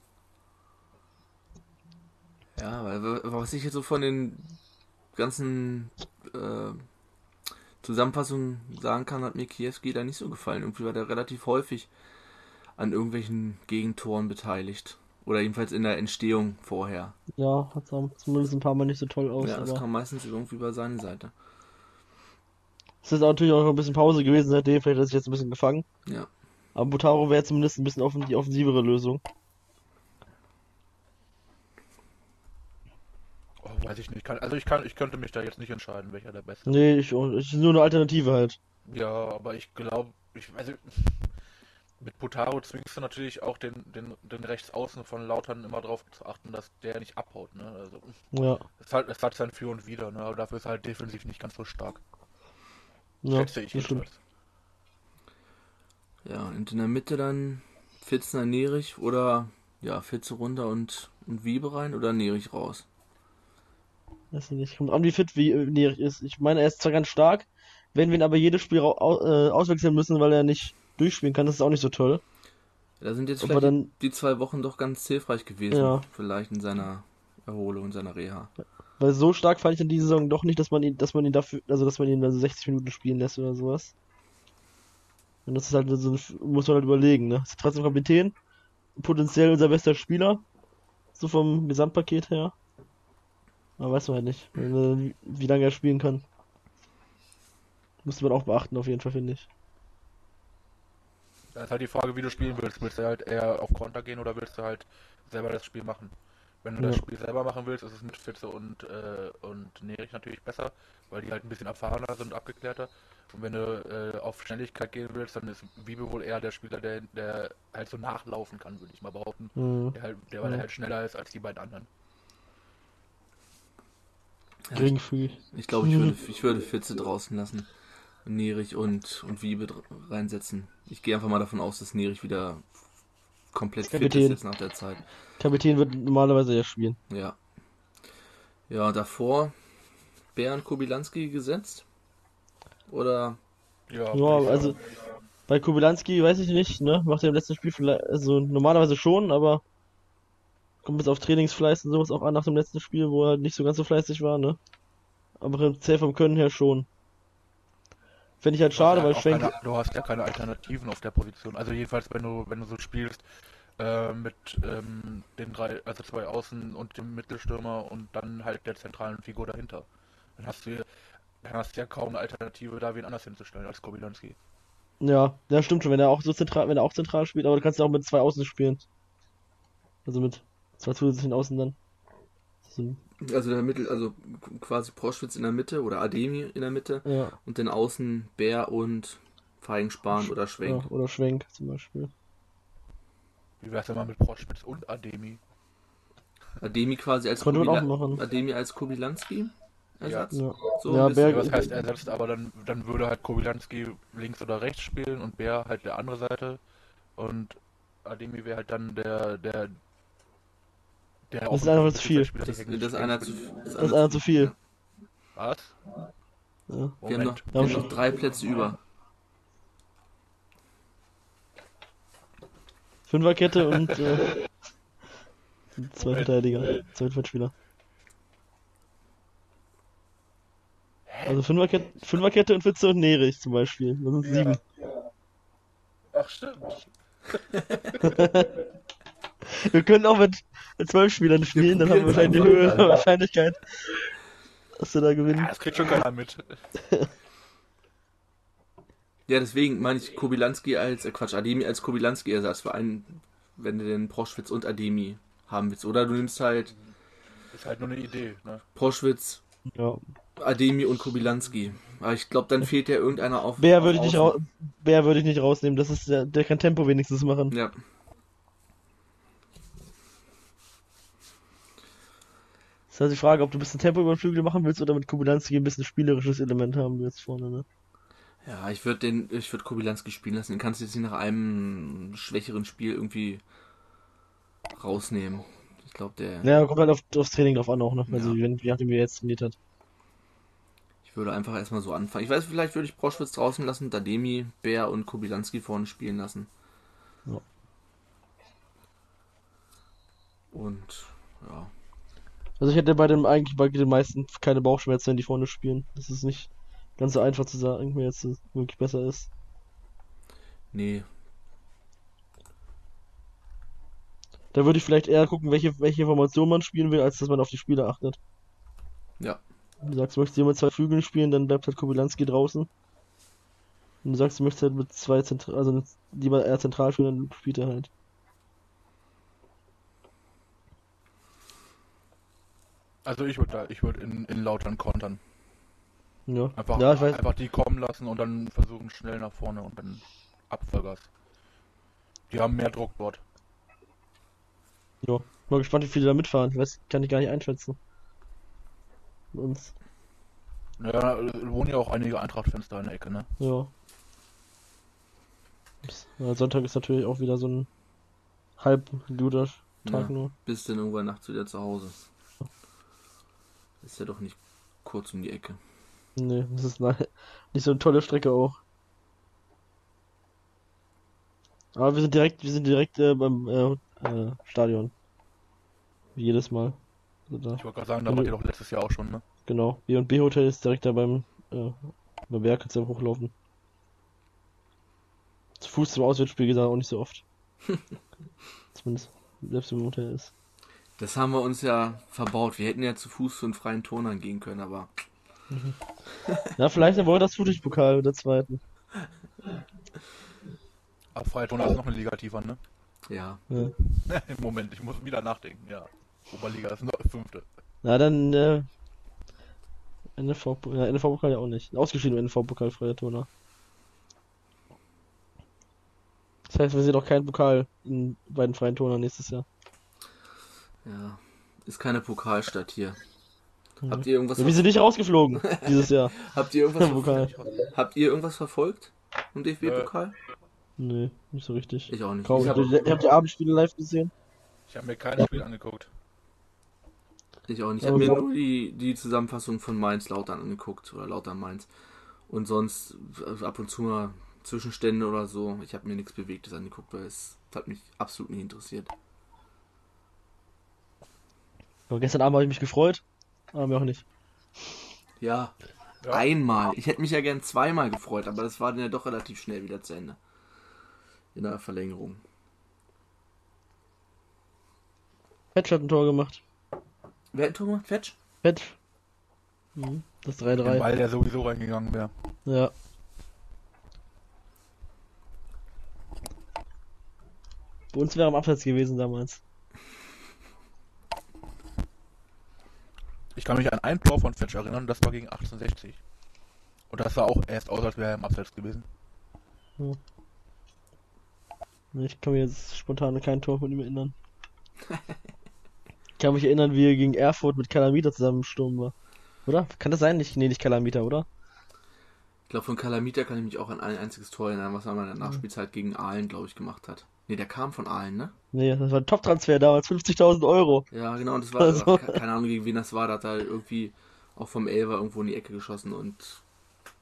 Ja, weil was ich jetzt so von den ganzen äh, Zusammenfassungen sagen kann, hat mir Kiewski da nicht so gefallen. Irgendwie war der relativ häufig an irgendwelchen Gegentoren beteiligt. Oder jedenfalls in der Entstehung vorher. Ja, hat zumindest ein paar Mal nicht so toll aus, Ja, das aber kam meistens irgendwie über seine Seite. es ist natürlich auch noch ein bisschen Pause gewesen seitdem, vielleicht hat sich jetzt ein bisschen gefangen. Ja. Aber Butaro wäre zumindest ein bisschen offen die offensivere Lösung. Weiß ich nicht. Kann, also ich kann, ich könnte mich da jetzt nicht entscheiden, welcher der beste. Nee, ich, ich ist nur eine Alternative halt. Ja, aber ich glaube, ich also mit Potaro zwingst du natürlich auch den, den, den Rechtsaußen von Lautern immer darauf zu achten, dass der nicht abhaut. Ne? Also Ja, es hat, es hat sein Für und Wider, ne? aber dafür ist er halt defensiv nicht ganz so stark. ja, Schätze ich das stimmt. jedenfalls. Ja, und in der Mitte dann Fitzner, Nerich oder ja, Fitze runter und, und Wiebe rein oder Nerich raus. Weiß ich nicht. Kommt an, wie fit wie äh, Nerich ist. Ich meine, er ist zwar ganz stark, wenn wir ihn aber jedes Spiel au äh, auswechseln müssen, weil er nicht durchspielen kann, das ist auch nicht so toll. Da sind jetzt vielleicht dann- die, die zwei Wochen doch ganz hilfreich gewesen. Ja. Vielleicht in seiner Erholung, in seiner Reha. Weil so stark fand ich in dieser Saison doch nicht, dass man ihn, dass man ihn dafür, also dass man ihn also 60 Minuten spielen lässt oder sowas. Und das ist halt so, muss man halt überlegen, ne? Ist trotzdem Kapitän, potenziell unser bester Spieler, so vom Gesamtpaket her. Aber weiß man halt nicht, wie, lange er spielen kann. Musste man auch beachten, auf jeden Fall, finde ich. Da ist halt die Frage, wie du spielen willst. Willst du halt eher auf Konter gehen oder willst du halt selber das Spiel machen? Wenn du das Ja. Spiel selber machen willst, ist es mit Fitze und, äh, und Nerich natürlich besser, weil die halt ein bisschen erfahrener sind und abgeklärter. Und wenn du äh, auf Schnelligkeit gehen willst, dann ist Wiebe wohl eher der Spieler, der, der halt so nachlaufen kann, würde ich mal behaupten. Mhm. Der halt, der, weil Ja. er halt schneller ist als die beiden anderen. Geringfügig. Ich glaube, ich würde, ich würde Fitze draußen lassen. Nerich und, und Wiebe reinsetzen. Ich gehe einfach mal davon aus, dass Nerich wieder komplett fit Kapitän. ist jetzt nach der Zeit. Kapitän wird normalerweise ja spielen. Ja. Ja, davor Bernd Kobilanski gesetzt? Oder Ja, Ja, also bei Kubilanski weiß ich nicht, ne? Macht er im letzten Spiel vielleicht, also normalerweise schon, aber kommt jetzt auf Trainingsfleiß und sowas auch an nach dem letzten Spiel, wo er nicht so ganz so fleißig war, ne? Aber im Zähl vom Können her schon. Finde ich halt schade, Ja, weil Schwenk, keine, du hast ja keine Alternativen auf der Position. Also jedenfalls, wenn du, wenn du so spielst äh, mit ähm, den drei, also zwei Außen und dem Mittelstürmer und dann halt der zentralen Figur dahinter. Dann hast du hier- dann hast du ja kaum eine Alternative, da wen anders hinzustellen als Kobilanski. ja, ja stimmt schon, wenn er auch so zentral, wenn er auch zentral spielt, aber du kannst ja auch mit zwei Außen spielen. Also mit zwei zusätzlichen Außen dann. So, Also der Mittel, also quasi Proschwitz in der Mitte oder Ademi in der Mitte ja, und dann außen Bär und Feigenspan oder Schwenk. ja, oder Schwenk zum Beispiel. Wie wär's denn mal mit Proschwitz und Ademi? Ademi quasi als Könnte man auch Kubila- machen. Ademi als Kubilanski Ersatz. Ja, So Ja, Ja, was heißt ersetzt, aber dann, dann würde halt Kobylanski links oder rechts spielen und Bär halt der andere Seite. Und Ademi wäre halt dann der, der, der Das ist einfach zu viel. Das, ist einer zu, das ist Das ist einer zu viel. Was? Ja. Wir haben noch, wir haben noch drei Plätze über. Fünferkette und äh, zwei Verteidiger, zwei Feldspieler. Also Fünferkette, Fünferkette und Witze und Nerich zum Beispiel. Das sind sieben. Ach, stimmt. Wir können auch mit, zwölf Spielern spielen, dann haben wir wahrscheinlich die höhere Wahrscheinlichkeit, dass wir da gewinnen. Ja, das kriegt schon keiner mit. Ja, deswegen meine ich Kobilanski als, äh Quatsch, Ademi als Kobilanski-Ersatz für einen, wenn du den Proschwitz und Ademi haben willst. Oder du nimmst halt Ist halt nur eine Idee, ne? Proschwitz, Ja. Ademi und Kobilanski. Aber ich glaube, dann fehlt ja irgendeiner auf. Auf würde ich nicht würde ich nicht rausnehmen, das ist der, der kann Tempo wenigstens machen. Ja. Das ist halt die Frage, ob du ein bisschen Tempo über den Flügel machen willst oder mit Kubulanski ein bisschen spielerisches Element haben willst vorne, ne? Ja, ich würde den, ich würde Kobilanski spielen lassen. Den kannst du jetzt nicht nach einem schwächeren Spiel irgendwie rausnehmen. Ich glaube, der. Ja, kommt halt auf, aufs Training drauf an auch, ne? Also, Ja. wenn, je nachdem, wie er jetzt trainiert hat. Ich würde einfach erstmal so anfangen. Ich weiß, vielleicht würde ich Proschwitz draußen lassen, Dademi, Bär und Kobilanski vorne spielen lassen. Ja. Und ja. Also ich hätte bei dem eigentlich bei den meisten keine Bauchschmerzen, wenn die vorne spielen. Das ist nicht ganz so einfach zu sagen, wer jetzt wirklich besser ist. Nee. Da würde ich vielleicht eher gucken, welche, welche Formation man spielen will, als dass man auf die Spieler achtet. Ja. Wenn du sagst, du möchtest hier mit zwei Flügeln spielen, dann bleibt halt Kobylanski draußen. Wenn du sagst, du möchtest halt mit zwei Zentral, also lieber eher zentral spielen, dann spielt er halt. Also ich würde da, ich würde in, in Lautern kontern. Ja. Einfach, Ja, ich weiß. einfach die kommen lassen und dann versuchen schnell nach vorne und dann Abvollgas. Die haben mehr Druck dort. Ja. Mal gespannt, wie viele da mitfahren. Ich weiß, kann ich gar nicht einschätzen. Bei uns. Naja, äh, wohnen ja auch einige Eintracht-Fans da in der Ecke, ne? Ja. ja. Sonntag ist natürlich auch wieder so ein halb guter Tag Ja. nur. Bis dann irgendwann nachts wieder zu Hause. Ist ja doch nicht kurz um die Ecke. Nee, das ist ne- nicht so eine tolle Strecke auch. Aber wir sind direkt, wir sind direkt äh, beim äh, äh, Stadion. Wie jedes Mal. Also da, Ich wollte gerade sagen, da wart ihr doch letztes Jahr auch schon, ne? genau. B&B Hotel ist direkt da beim, äh, beim Berg, kannst du einfach hochlaufen. Zu Fuß zum Auswärtsspiel geht auch nicht so oft. Zumindest, selbst im Hotel ist. Das haben wir uns ja verbaut. Wir hätten ja zu Fuß zu den freien Turnern gehen können, aber Ja, vielleicht auch das Fußballpokal der zweiten. Aber Freitonner ist noch eine Liga tiefer, ne? ja. Ja. Moment, ich muss wieder nachdenken, ja. Oberliga ist noch fünfte. Na dann, äh, ja, NFV-Pokal ja auch nicht. Ausgeschieden im NFV-Pokal, freier Turner. Das heißt, wir sehen auch keinen Pokal in beiden freien Turnern nächstes Jahr. Ja. Ist keine Pokalstadt hier. Mhm. Habt ihr irgendwas Ja, wir sind nicht rausgeflogen dieses Jahr. Habt ihr irgendwas Pokal. Habt ihr irgendwas verfolgt im DFB-Pokal? Nee, nicht so richtig. Ich auch nicht. Kaum. Ich Habt habe ihr, habt ihr Abendspiele live gesehen? Ich habe mir kein Spiel angeguckt. ich auch nicht. Ich habe mir nur die, die Zusammenfassung von Mainz Lautern angeguckt oder Lautern Mainz. Und sonst äh, ab und zu mal Zwischenstände oder so. Ich habe mir nichts Bewegtes angeguckt, weil es hat mich absolut nicht interessiert. Aber gestern Abend habe ich mich gefreut. Aber mir auch nicht. Ja, Ja. einmal. Ich hätte mich ja gern zweimal gefreut, aber das war dann ja doch relativ schnell wieder zu Ende. In der Verlängerung. Fetch hat ein Tor gemacht. Wer hat ein Tor gemacht? Fetch? Fetch. Mhm. Das Den 3-3. Ball, der sowieso reingegangen wäre. Ja. Bei uns wäre am Abseits gewesen damals. Ich kann mich an ein Tor von Fetch erinnern, das war gegen 1860. Und das sah auch erst aus, als wäre er im Abseits gewesen. Ja. Ich kann mich jetzt spontan kein Tor von ihm erinnern. ich kann mich erinnern, wie er gegen Erfurt mit Kalamita zusammen im Sturm war. Oder? Kann das sein? Nicht, nee, nicht Kalamita, oder? Ich glaube, von Kalamita kann ich mich auch an ein einziges Tor erinnern, was er mal in der Nachspielzeit gegen Aalen, glaube ich, gemacht hat. Nee, der kam von Aalen, ne? Nee, das war ein Top-Transfer damals, 50.000 Euro. Ja, genau, und das war, also. keine Ahnung, gegen wen das war, da hat er irgendwie auch vom Elfer irgendwo in die Ecke geschossen und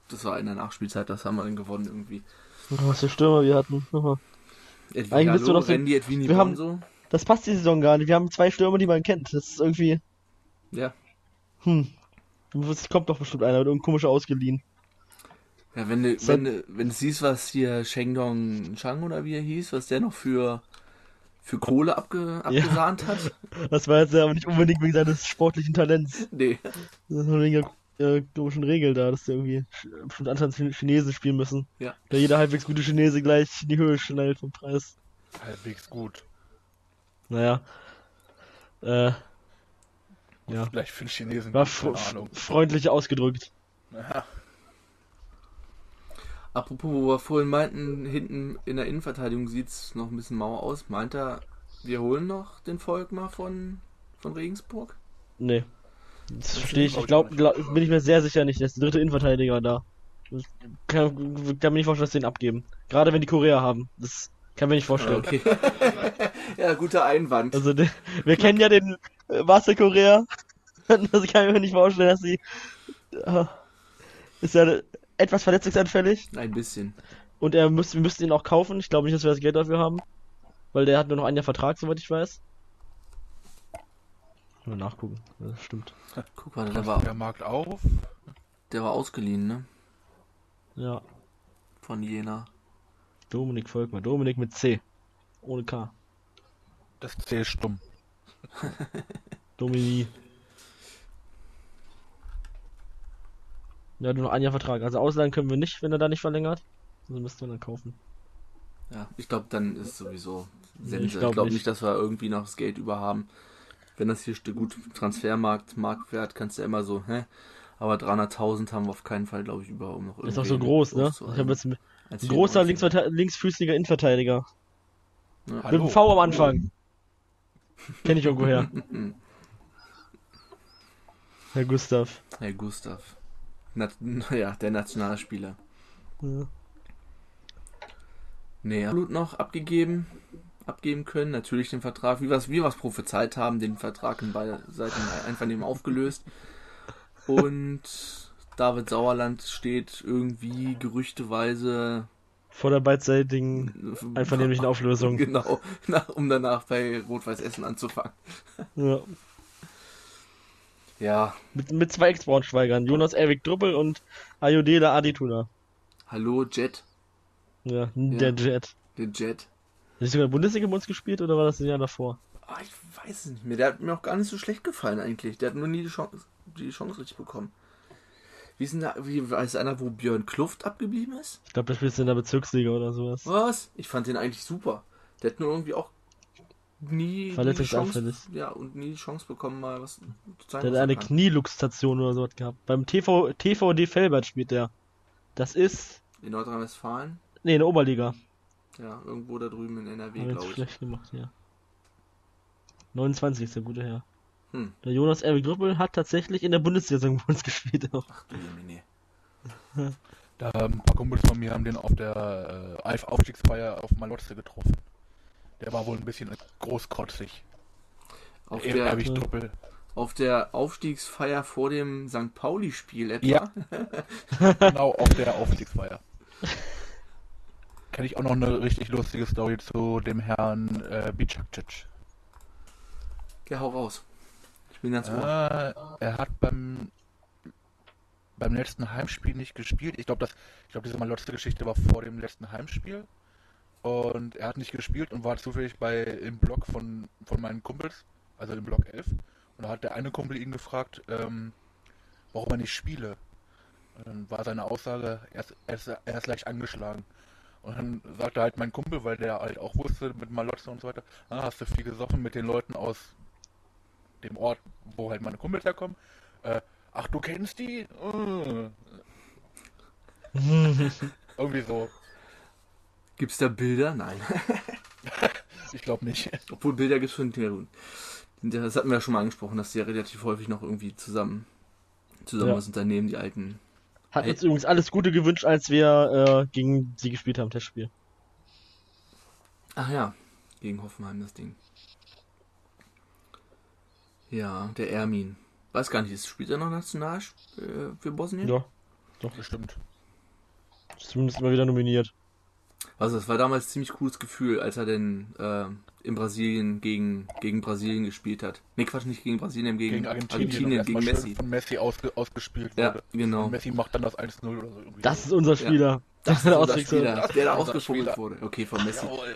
das war in der Nachspielzeit, das haben wir dann gewonnen irgendwie. Was für Stürmer wir hatten. Edwin, Eigentlich bist du noch so, Randy, Edwini, wir haben, so. Das passt die Saison gar nicht. Wir haben zwei Stürmer, die man kennt. Das ist irgendwie. Ja. Hm. Es kommt doch bestimmt einer, wird komisch ausgeliehen. Ja, wenn du, wenn du, wenn du siehst, was hier Shengdong Chang oder wie er hieß, was der noch für, für Kohle abge, abgesahnt ja. hat. Das war jetzt ja aber nicht unbedingt wegen seines sportlichen Talents. Nee. Das ist nur wegen der äh, komischen Regel da, dass der irgendwie bestimmt anscheinend Chinesen spielen müssen. Ja. Da jeder halbwegs gute Chinese gleich in die Höhe schnellt vom Preis. Halbwegs gut. Naja. Äh. Ja. Vielleicht für den Chinesen. War freundlich ausgedrückt. Ja. Apropos, wo wir vorhin meinten, hinten in der Innenverteidigung sieht es noch ein bisschen mau aus. Meint er, wir holen noch den Volkmar von, von Regensburg? Nee. Das verstehe ich. Ich glaube, glaub, bin ich mir sehr sicher nicht. Der ist der dritte Innenverteidiger da. Ich kann, kann mir nicht vorstellen, dass sie den abgeben. Gerade wenn die Korea haben. Das kann mir nicht vorstellen. Okay. ja, guter Einwand. Also, wir kennen ja den äh, Wasser Korea. Das kann ich mir nicht vorstellen, dass sie. Äh, ist ja etwas verletzungsanfällig. Ein bisschen. Und er müsst, wir müssten ihn auch kaufen. Ich glaube nicht, dass wir das Geld dafür haben. Weil der hat nur noch ein Jahr Vertrag, soweit ich weiß. Mal nachgucken. Das stimmt. Guck mal, der war. Der Markt auf. Der war ausgeliehen, ne? Ja. Von Jena. Dominik Volkmar. Dominik mit C. Ohne K. Das C ist stumm. Domini. Ja, nur noch ein Jahr Vertrag. Also ausleihen können wir nicht, wenn er da nicht verlängert. Also müssten wir dann kaufen. Ja, ich glaube, dann ist sowieso Sense. Nee, ich glaube glaub nicht. nicht, dass wir irgendwie noch das Geld über haben. Wenn das hier gut Transfermarkt, Marktwert, kannst du ja immer so, hä? Aber 300.000 haben wir auf keinen Fall, glaube ich, über, um noch Ist auch so groß, ne? Ich habe jetzt ein großer linksfüßiger Innenverteidiger. Ja, Mit einem V am Anfang. Kenn ich irgendwoher. Herr Gustav. Herr Gustav. Naja, der Nationalspieler. Ja. Nee, Blut noch abgegeben, abgeben können. Natürlich den Vertrag, wie wir es wie prophezeit haben, den Vertrag in beiden Seiten einvernehmen aufgelöst. Und David Sauerland steht irgendwie gerüchteweise vor der beidseitigen einvernehmlichen Auflösung. Genau, um danach bei Rot-Weiß Essen anzufangen. Ja. Ja. Mit, mit zwei Ex-Braunschweigern. Jonas Erwig Druppel und Ayodele Adituna. Hallo, Jet. Ja, der Jet. Der Jet. Hat er sogar Bundesliga bei uns gespielt oder war das ein Jahr davor? Ah, ich weiß es nicht mehr. Der hat mir auch gar nicht so schlecht gefallen eigentlich. Der hat nur nie die Chance, die Chance richtig bekommen. Wie ist denn da, wie, weiß einer, wo Björn Kluft abgeblieben ist? Ich glaube, der spielt in der Bezirksliga oder sowas. Was? Ich fand den eigentlich super. Der hat nur irgendwie auch nie, Verletzungsanfällig. Ja, und nie die Chance bekommen, mal was zu zeigen. Der hat eine Knieluxstation oder so gehabt. Beim TV, TVD Felbert spielt der. Das ist. In Nordrhein-Westfalen? Nee, in der Oberliga. Ja, irgendwo da drüben in NRW, glaube ich. schlecht gemacht, ja. 29 ist der gute Herr. Hm. Der Jonas Erwin Grüppel hat tatsächlich in der Bundesliga bei uns gespielt. Auch. Ach du Jemine. Da ein paar Kumpels von mir haben den auf der äh, Aufstiegsfeier auf Malotze getroffen. Der war wohl ein bisschen großkotzig. Auf der, der auf der Aufstiegsfeier vor dem St. Pauli-Spiel etwa? Ja. genau, auf der Aufstiegsfeier. Kenne ich auch noch eine richtig lustige Story zu dem Herrn äh, Bicakcic. Ja, hau raus. Ich bin ganz äh, Er hat beim beim letzten Heimspiel nicht gespielt. Ich glaube, ich glaube, diese malotze Geschichte war vor dem letzten Heimspiel. Und er hat nicht gespielt und war zufällig bei im Blog von, von meinen Kumpels, also im Blog 11. Und da hat der eine Kumpel ihn gefragt, ähm, warum er nicht spiele. Und dann war seine Aussage, er ist, er, ist, er ist leicht angeschlagen. Und dann sagte halt mein Kumpel, weil der halt auch wusste mit Malotze und so weiter, ah, hast du viel gesoffen mit den Leuten aus dem Ort, wo halt meine Kumpels herkommen. äh, ach, du kennst die? Äh. Irgendwie so. Gibt's da Bilder? Nein. ich glaube nicht. Obwohl Bilder gibt's von Terun. Das hatten wir ja schon mal angesprochen, dass die ja relativ häufig noch irgendwie zusammen, zusammen Ja. was unternehmen, die alten. Hat uns übrigens alles Gute gewünscht, als wir äh, gegen sie gespielt haben, Testspiel. Ach ja, gegen Hoffenheim das Ding. Ja, der Ermin. Weiß gar nicht, ist, spielt er noch national äh, für Bosnien? Ja, Bestimmt. zumindest immer wieder nominiert. Also das war damals ein ziemlich cooles Gefühl, als er denn äh, in Brasilien gegen, gegen Brasilien gespielt hat. Nee, Quatsch, nicht gegen Brasilien, gegen, Gegen Argentinien, Argentinien gegen Messi. von Messi ausge ausgespielt Ja, wurde. genau. Und Messi macht dann das 1-0 oder so. Irgendwie Das ist unser Spieler. Das ist der unser. Spieler, Das der da ist Spieler. wurde. Okay, von Messi. Jawohl.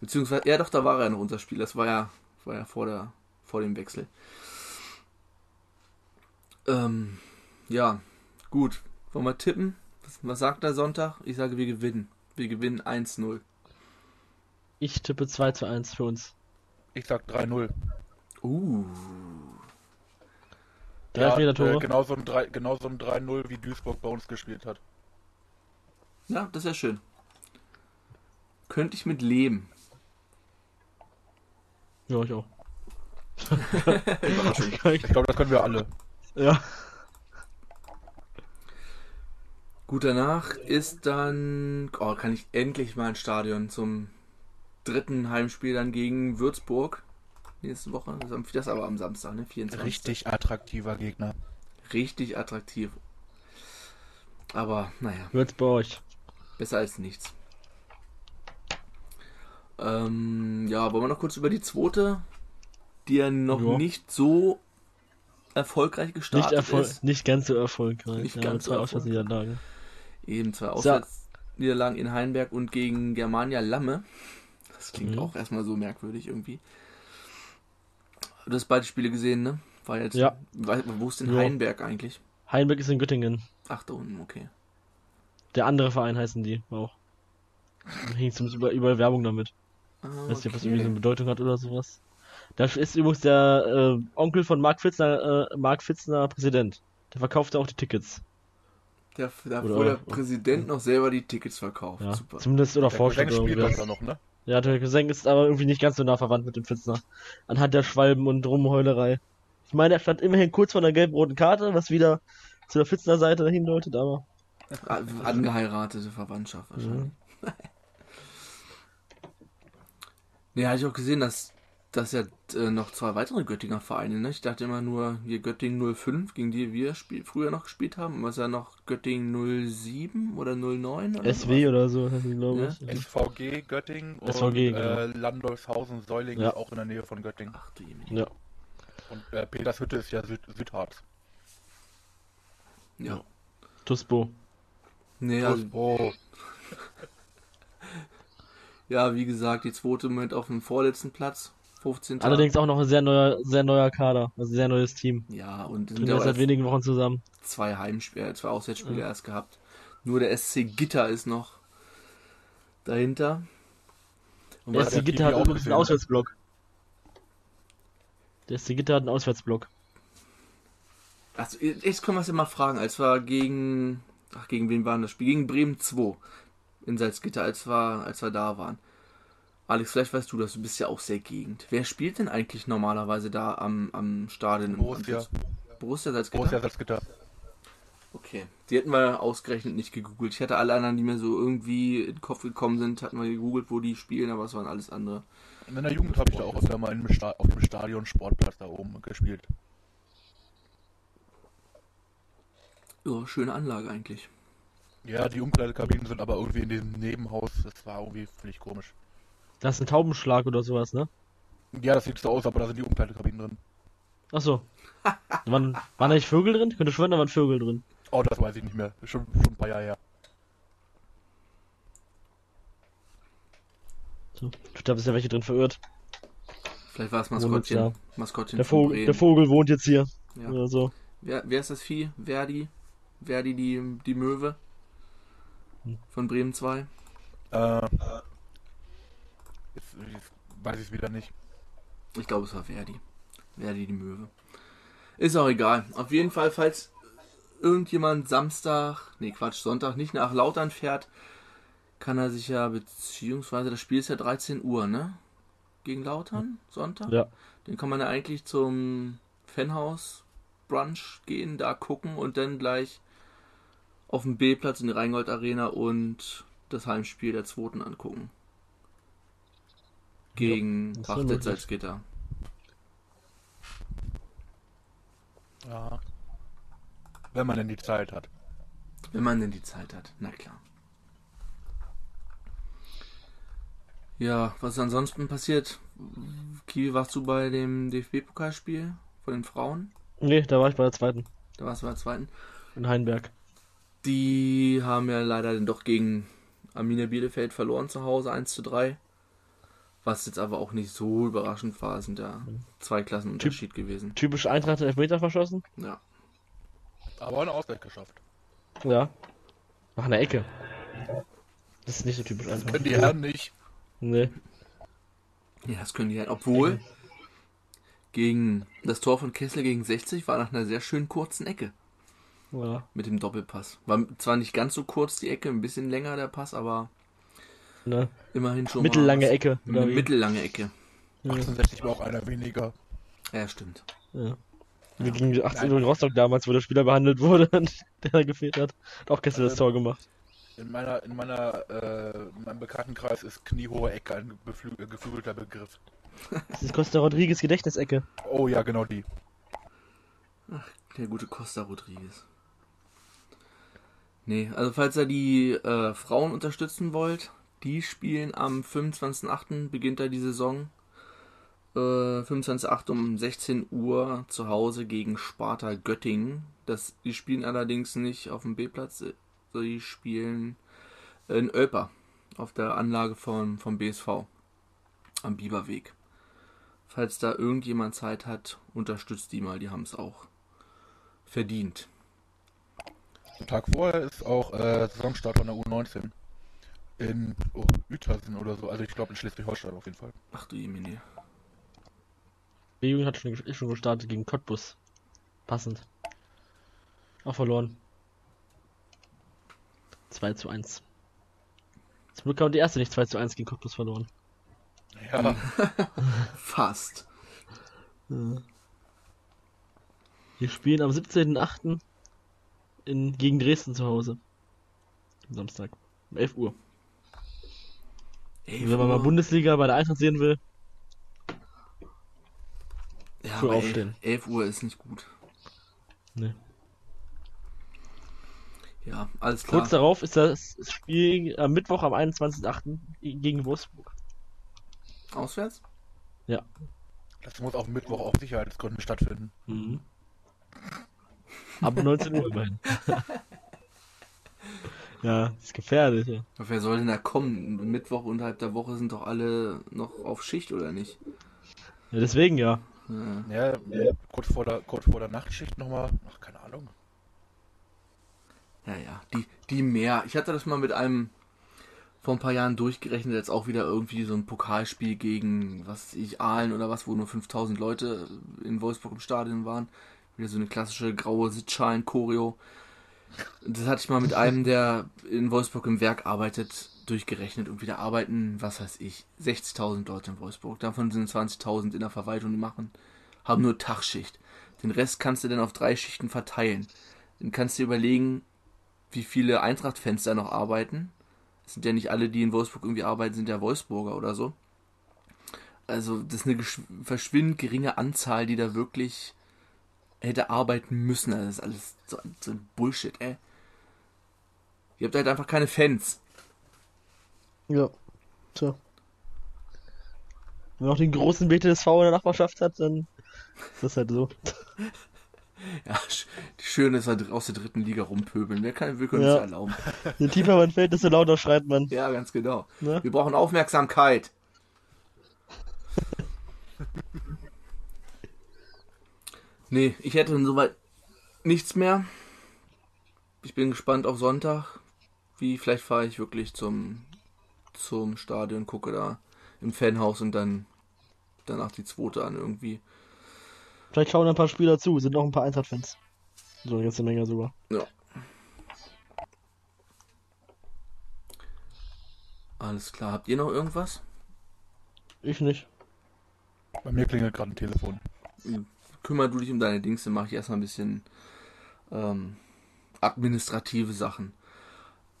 Beziehungsweise, ja doch, da war er noch unser Spieler. Das war ja, war ja vor, der, vor dem Wechsel. Ähm, ja, gut. Wollen wir tippen? Was, was sagt der Sonntag? Ich sage, wir gewinnen. Wir gewinnen 1-0. Ich tippe 2 zu 1 für uns. Ich sag 3-0. Uh. Drei Meter Tore. Äh, genau so ein 3 genau so ein 3-0, wie Duisburg bei uns gespielt hat. Ja, das ist ja schön. Könnte ich mit leben. Ja, ich auch. Ich glaube, das können wir alle. ja. Gut, danach ist dann. Oh, kann ich endlich mal ins Stadion zum dritten Heimspiel dann gegen Würzburg. Nächste Woche. Das aber am Samstag, ne? 24. Richtig attraktiver Gegner. Richtig attraktiv. Aber, naja, euch. besser als nichts. Ähm, ja, wollen wir noch kurz über die zweite, die ja noch Ja. nicht so erfolgreich Nicht, gestartet erfol ist. nicht ganz so erfolgreich. Nicht ja, ganz so erfolgreich. Eben zwei Auswärtsniederlagen in Heinsberg und gegen Germania Lamme. Das klingt Mhm. auch erstmal so merkwürdig irgendwie. Du hast beide Spiele gesehen, ne? War jetzt. Ja. Wo ist denn Ja. Heinberg eigentlich? Heinberg ist in Göttingen. Ach, da unten, okay. Der andere Verein heißen die auch. Da hing zumindest über, überall Werbung damit. Ah, Weiß nicht, ob das okay. irgendwie so eine Bedeutung hat oder sowas. Da ist übrigens der äh, Onkel von Mark Fitzner, äh, Mark Fitzner Präsident. Der verkauft auch die Tickets. Der, da Oder- wo der Präsident noch selber die Tickets verkauft. Ja, Super. zumindest oder Der Vorstand Cousin oder spielt irgendwas. das da noch, ne? Ja, der Cousin ist aber irgendwie nicht ganz so nah verwandt mit dem Fitzner. Anhand der Schwalben und Rumheulerei. Ich meine, er stand immerhin kurz vor einer gelb-roten Karte, was wieder zu der Fitzner-Seite hindeutet, aber Ah, Angeheiratete Verwandtschaft Mhm. wahrscheinlich. nee, hatte ich auch gesehen, dass dass ja äh, noch zwei weitere Göttinger Vereine, ne? Ich dachte immer nur hier Göttingen 05, gegen die wir spiel früher noch gespielt haben, was ja noch Göttingen 07 oder 09 oder SW oder so glaube ich. SVG Göttingen und SVG, äh, Landolfshausen Säulingen Ja. auch in der Nähe von Göttingen. Ach du Jemine. Ja. Und äh, Petershütte ist ja Süd Südharz. Ja. Tuspo. Nee, also, Oh, ja, wie gesagt, die zweite mit auf dem vorletzten Platz. 15. Allerdings auch noch ein sehr neuer, sehr neuer Kader, also sehr neues Team. Ja, und sind ja seit wenigen Wochen zusammen. zwei Heimspiele, äh, zwei Auswärtsspiele Ja. erst gehabt. Nur der SC Gitter ist noch dahinter. Und Der SC Gitter hat übrigens einen. Auswärtsblock. Der SC Gitter hat einen Auswärtsblock. also, jetzt können wir es ja mal fragen, als wir gegen, ach, gegen wen waren das Spiel? Gegen Bremen 2 in Salzgitter, als wir, als wir da waren. Alex, vielleicht weißt du das, du bist ja auch sehr gegend. Wer spielt denn eigentlich normalerweise da am, am Stadion? Borussia. Borussia Salzgitter? Borussia Salzgitter. Okay. Die hätten wir ausgerechnet nicht gegoogelt. Ich hatte alle anderen, die mir so irgendwie in den Kopf gekommen sind, hatten wir gegoogelt, wo die spielen, aber es waren alles andere. In meiner Jugend habe ich da auch öfter mal auf dem Stadion Sportplatz da oben gespielt. Ja, schöne Anlage eigentlich. Ja, die Umkleidekabinen sind aber irgendwie in dem Nebenhaus. Das war irgendwie völlig komisch. Da ist ein Taubenschlag oder sowas, ne? Ja, das sieht so aus, aber da sind die Umkleidekabinen drin. Ach so. waren, waren da nicht Vögel drin? Ich könnte schwören, da waren Vögel drin. Oh, das weiß ich nicht mehr. Schon, schon ein paar Jahre her. So. Ich glaube, es ist ja welche drin verirrt. Vielleicht war es Maskottchen. jetzt Maskottchen Der Vogel, der Vogel wohnt jetzt hier. Ja. Oder so. Wer, wer ist das Vieh? Verdi? Verdi, die, die Möwe? Hm. Von Bremen 2? Äh, jetzt, weiß ich es wieder nicht. Ich glaube, es war Verdi. Verdi, die Möwe. Ist auch egal. Auf jeden Fall, falls irgendjemand Samstag, nee Quatsch, Sonntag nicht nach Lautern fährt, kann er sich ja, beziehungsweise das Spiel ist ja 13 Uhr, ne? Gegen Lautern, Sonntag? Ja. Den kann man ja eigentlich zum Fanhaus Brunch gehen, da gucken und dann gleich auf dem B-Platz in die Rheingold Arena und das Heimspiel der zweiten angucken. Gegen Pachtitz möglich. Salzgitter. Ja. Wenn man denn die Zeit hat. Wenn man denn die Zeit hat, na klar. Ja, was ist ansonsten passiert? Kiwi, warst du bei dem DFB-Pokalspiel von den Frauen? Nee, da war ich bei der zweiten. Da warst du bei der zweiten. In Heinberg. Die haben ja leider dann doch gegen Arminia Bielefeld verloren zu Hause 1 zu 3. Was jetzt aber auch nicht so überraschend war, sind ja zwei Klassen Unterschied gewesen. Typisch Eintracht Elfmeter verschossen. Ja. Aber eine Ausgleich geschafft. Ja. Nach einer Ecke. Das ist nicht so typisch Eintracht. Können die Herren nicht. Nee. Ja, das können die halt. Obwohl, gegen das Tor von Kessel gegen 60 war nach einer sehr schönen kurzen Ecke Ja. mit dem Doppelpass. War zwar nicht ganz so kurz die Ecke, ein bisschen länger der Pass, aber Ne? immerhin schon Mittellange mal. Ecke. Eine Oder wie? mittellange Ecke. 68 war auch einer weniger. Ja, stimmt. Ja. Wie gegen 18 Uhr Rostock damals, wo der Spieler behandelt wurde und der gefehlt hat. Hat auch gestern das Tor gemacht. In meiner, in meiner, äh, in meinem Bekanntenkreis ist kniehohe Ecke ein beflü äh, geflügelter Begriff. Das ist Costa Rodriguez Gedächtnisecke. Oh ja, genau die. Der gute Costa Rodriguez. Nee, also falls ihr die äh, Frauen unterstützen wollt, die spielen am 25.08. beginnt da die Saison. Äh, 25.08. um 16 Uhr zu Hause gegen Sparta Göttingen. Das, die spielen allerdings nicht auf dem B-Platz, äh, die spielen in Ölper auf der Anlage von, vom BSV am Biberweg. Falls da irgendjemand Zeit hat, unterstützt die mal, die haben es auch verdient. Am Tag vorher ist auch äh, Saisonstart von der U19 in oh, Uetersen oder so. Also ich glaube in Schleswig-Holstein auf jeden Fall. Ach du Jemine. B-Jugend hat schon, ist schon gestartet gegen Cottbus. Passend. Auch verloren. 2 zu 1. Zum Glück haben die erste nicht 2 zu 1 gegen Cottbus verloren. Ja, Fast. Wir spielen am 17.08. in gegen Dresden zu Hause. Am Samstag. Um 11 Uhr. Ey, Wenn man mal Bundesliga bei der Eintracht sehen will, ja, früh aber aufstehen. 11 Uhr ist nicht gut. ne. Ja, alles klar. Kurz darauf ist das Spiel am Mittwoch am 21.08. gegen Wolfsburg. Auswärts? das muss auf Mittwoch auf Sicherheitsgründen stattfinden. Mhm. Ab 19 Uhr immerhin. ja, ist gefährlich. Ja. Wer soll denn da kommen? Mittwoch unterhalb der Woche sind doch alle noch auf Schicht, oder nicht? ja, deswegen ja. Ja. Ja, kurz vor der, kurz vor der Nachtschicht nochmal. Ach, keine Ahnung. Ja, ja, die, die mehr. Ich hatte das mal mit einem vor ein paar Jahren durchgerechnet, jetzt auch wieder irgendwie so ein Pokalspiel gegen, was weiß ich, Aalen oder was, wo nur 5000 Leute in Wolfsburg im Stadion waren. Wieder so eine klassische graue Sitzschalen-Choreo. Das hatte ich mal mit einem, der in Wolfsburg im Werk arbeitet, durchgerechnet und wieder arbeiten, was weiß ich, 60.000 Leute in Wolfsburg. Davon sind 20.000 in der Verwaltung, die machen, haben nur Tagschicht. Den Rest kannst du dann auf drei Schichten verteilen. Dann kannst du dir überlegen, wie viele Eintracht-Fans da noch arbeiten. Es sind ja nicht alle, die in Wolfsburg irgendwie arbeiten, sind ja Wolfsburger oder so. Also, das ist eine verschwindend geringe Anzahl, die da wirklich hätte arbeiten müssen. Also, das ist alles so, so ein Bullshit, ey. Ihr habt halt einfach keine Fans. Ja. Tja. Wenn man auch den großen BTSV in der Nachbarschaft hat, dann ist das halt so. Ja, sch- schön ist halt aus der dritten Liga rumpöbeln. Wir können Ja. es erlauben. Je tiefer man fällt, desto lauter schreit man. Ja, ganz genau. Ne? Wir brauchen Aufmerksamkeit. nee, ich hätte insoweit nichts mehr. Ich bin gespannt auf Sonntag. Wie, vielleicht fahre ich wirklich zum, zum Stadion, gucke da im Fanhaus und dann danach die zweite an irgendwie. Vielleicht schauen ein paar Spieler zu, sind noch ein paar Eintracht-Fans. So eine ganze Menge sogar. Ja. Alles klar. Habt ihr noch irgendwas? Ich nicht. Bei mir klingelt gerade ein Telefon. Kümmer du dich um deine Dings, dann mache ich erstmal ein bisschen ähm, administrative Sachen.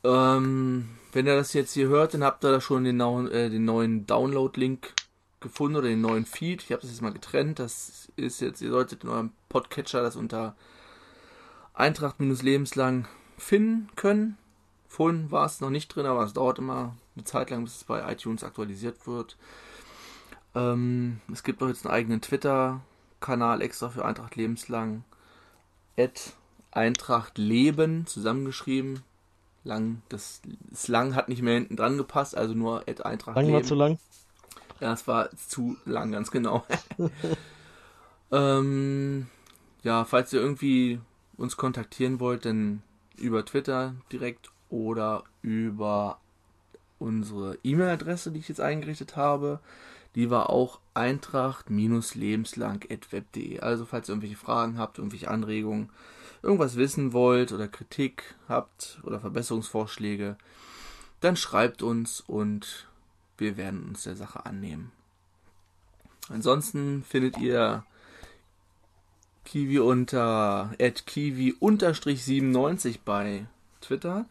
Ähm, wenn ihr das jetzt hier hört, dann habt ihr da schon den, neuen, äh, den neuen Download-Link gefunden oder den neuen Feed. Ich habe das jetzt mal getrennt. Das ist jetzt, ihr solltet in eurem Podcatcher das unter Eintracht-lebenslang finden können. Vorhin war es noch nicht drin, aber es dauert immer eine Zeit lang, bis es bei iTunes aktualisiert wird. Ähm, es gibt auch jetzt einen eigenen Twitter-Kanal extra für Eintracht lebenslang. At Eintracht Leben zusammengeschrieben. Lang, das, das lang hat nicht mehr hinten dran gepasst, also nur at Eintracht Lang Leben. war zu lang. Ja, es war zu lang, ganz genau. ähm, ja, falls ihr irgendwie uns kontaktieren wollt, dann über Twitter direkt oder über unsere E-Mail-Adresse, die ich jetzt eingerichtet habe. Die war auch eintracht-lebenslang.web.de. Also falls ihr irgendwelche Fragen habt, irgendwelche Anregungen, irgendwas wissen wollt oder Kritik habt oder Verbesserungsvorschläge, dann schreibt uns und wir werden uns der Sache annehmen. Ansonsten findet ihr Kiwi unter kiwi-97 bei Twitter.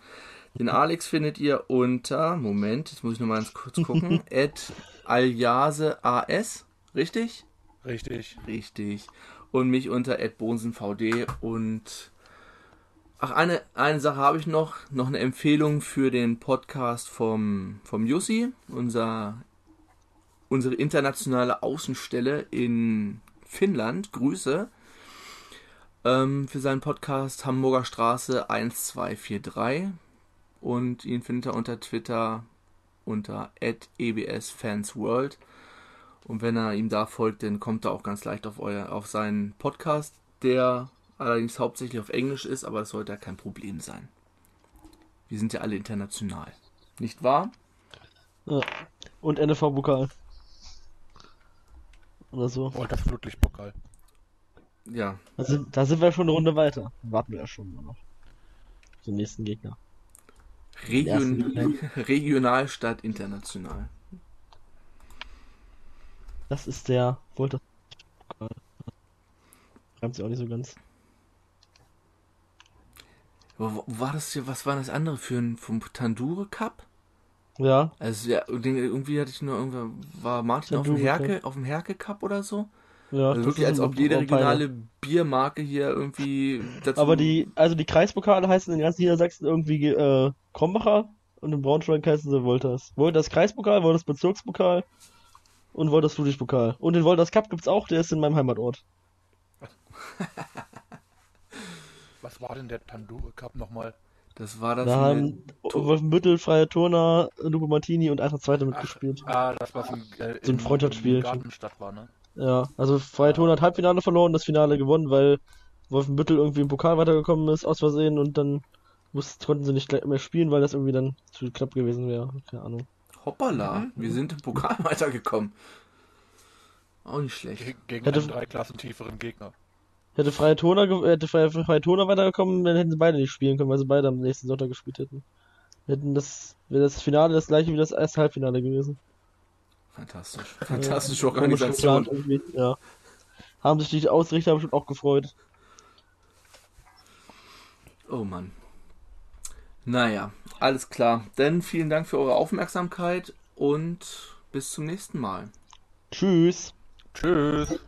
Den Alex findet ihr unter, Moment, jetzt muss ich nochmal ganz kurz gucken, at aliaseas, richtig? Richtig. Richtig. Und mich unter @bonsenvd und ach eine eine Sache habe ich noch, noch eine Empfehlung für den Podcast vom vom Jussi, unser unsere internationale Außenstelle in Finnland. Grüße. Ähm, für seinen Podcast Hamburger Straße 1243 und ihn findet er unter Twitter unter @ebsfansworld. Und wenn er ihm da folgt, dann kommt er auch ganz leicht auf, euer, auf seinen Podcast, der allerdings hauptsächlich auf Englisch ist, aber das sollte ja kein Problem sein. Wir sind ja alle international. Nicht wahr? Ja. Und NFV-Pokal. Oder so. Oh, das Flutlichtpokal. Ja. Da sind, da sind wir schon eine Runde weiter. Warten wir ja schon mal noch. Den nächsten Gegner. Region, regional statt international. Das ist der. Wollte. Reimt sich auch nicht so ganz. Aber war das hier, was war das andere für ein vom Tandure Cup? Ja, Also ja, irgendwie hatte ich nur irgendwann war Martin auf dem Herke auf dem Herke Cup oder so. ja. Also wirklich als ob jede regionale Biermarke hier irgendwie dazu Aber die, also die Kreispokale heißen in ganz Niedersachsen irgendwie äh, Krombacher und in Braunschweig heißen sie Wolters. Wolters Kreispokal, Wolters Bezirkspokal und Wolters Ludwigpokal. Und den Wolters Cup gibt's auch, der ist in meinem Heimatort. Was war denn der Tandoori Cup nochmal? Das war das Da haben Wolfenbüttel, Freie Turner, Lupo Martini und Eintracht Zweite mitgespielt. ah, das was in, äh, So ein in- Freundschaftsspiel. Gartenstadt war, ne? Ja, also Freie Turner hat Halbfinale verloren, das Finale gewonnen, weil Wolfenbüttel irgendwie im Pokal weitergekommen ist, aus Versehen, und dann wussten, konnten sie nicht gleich mehr spielen, weil das irgendwie dann zu knapp gewesen wäre. Keine Ahnung. Hoppala, Mhm. wir sind im Pokal weitergekommen. Auch nicht schlecht. Ge- Gegen Hätte- einen drei Klassen tieferen Gegner. Hätte Freie Turner, ge- hätte Freie, Freie Turner weitergekommen, dann hätten sie beide nicht spielen können, weil sie beide am nächsten Sonntag gespielt hätten. Hätten das, wäre das Finale das gleiche wie das erste Halbfinale gewesen. Fantastisch. Fantastische Komisch Organisation. ja. Haben sich die Ausrichter bestimmt auch gefreut. Oh Mann. Naja, alles klar. Dann vielen Dank für eure Aufmerksamkeit und bis zum nächsten Mal. Tschüss. Tschüss.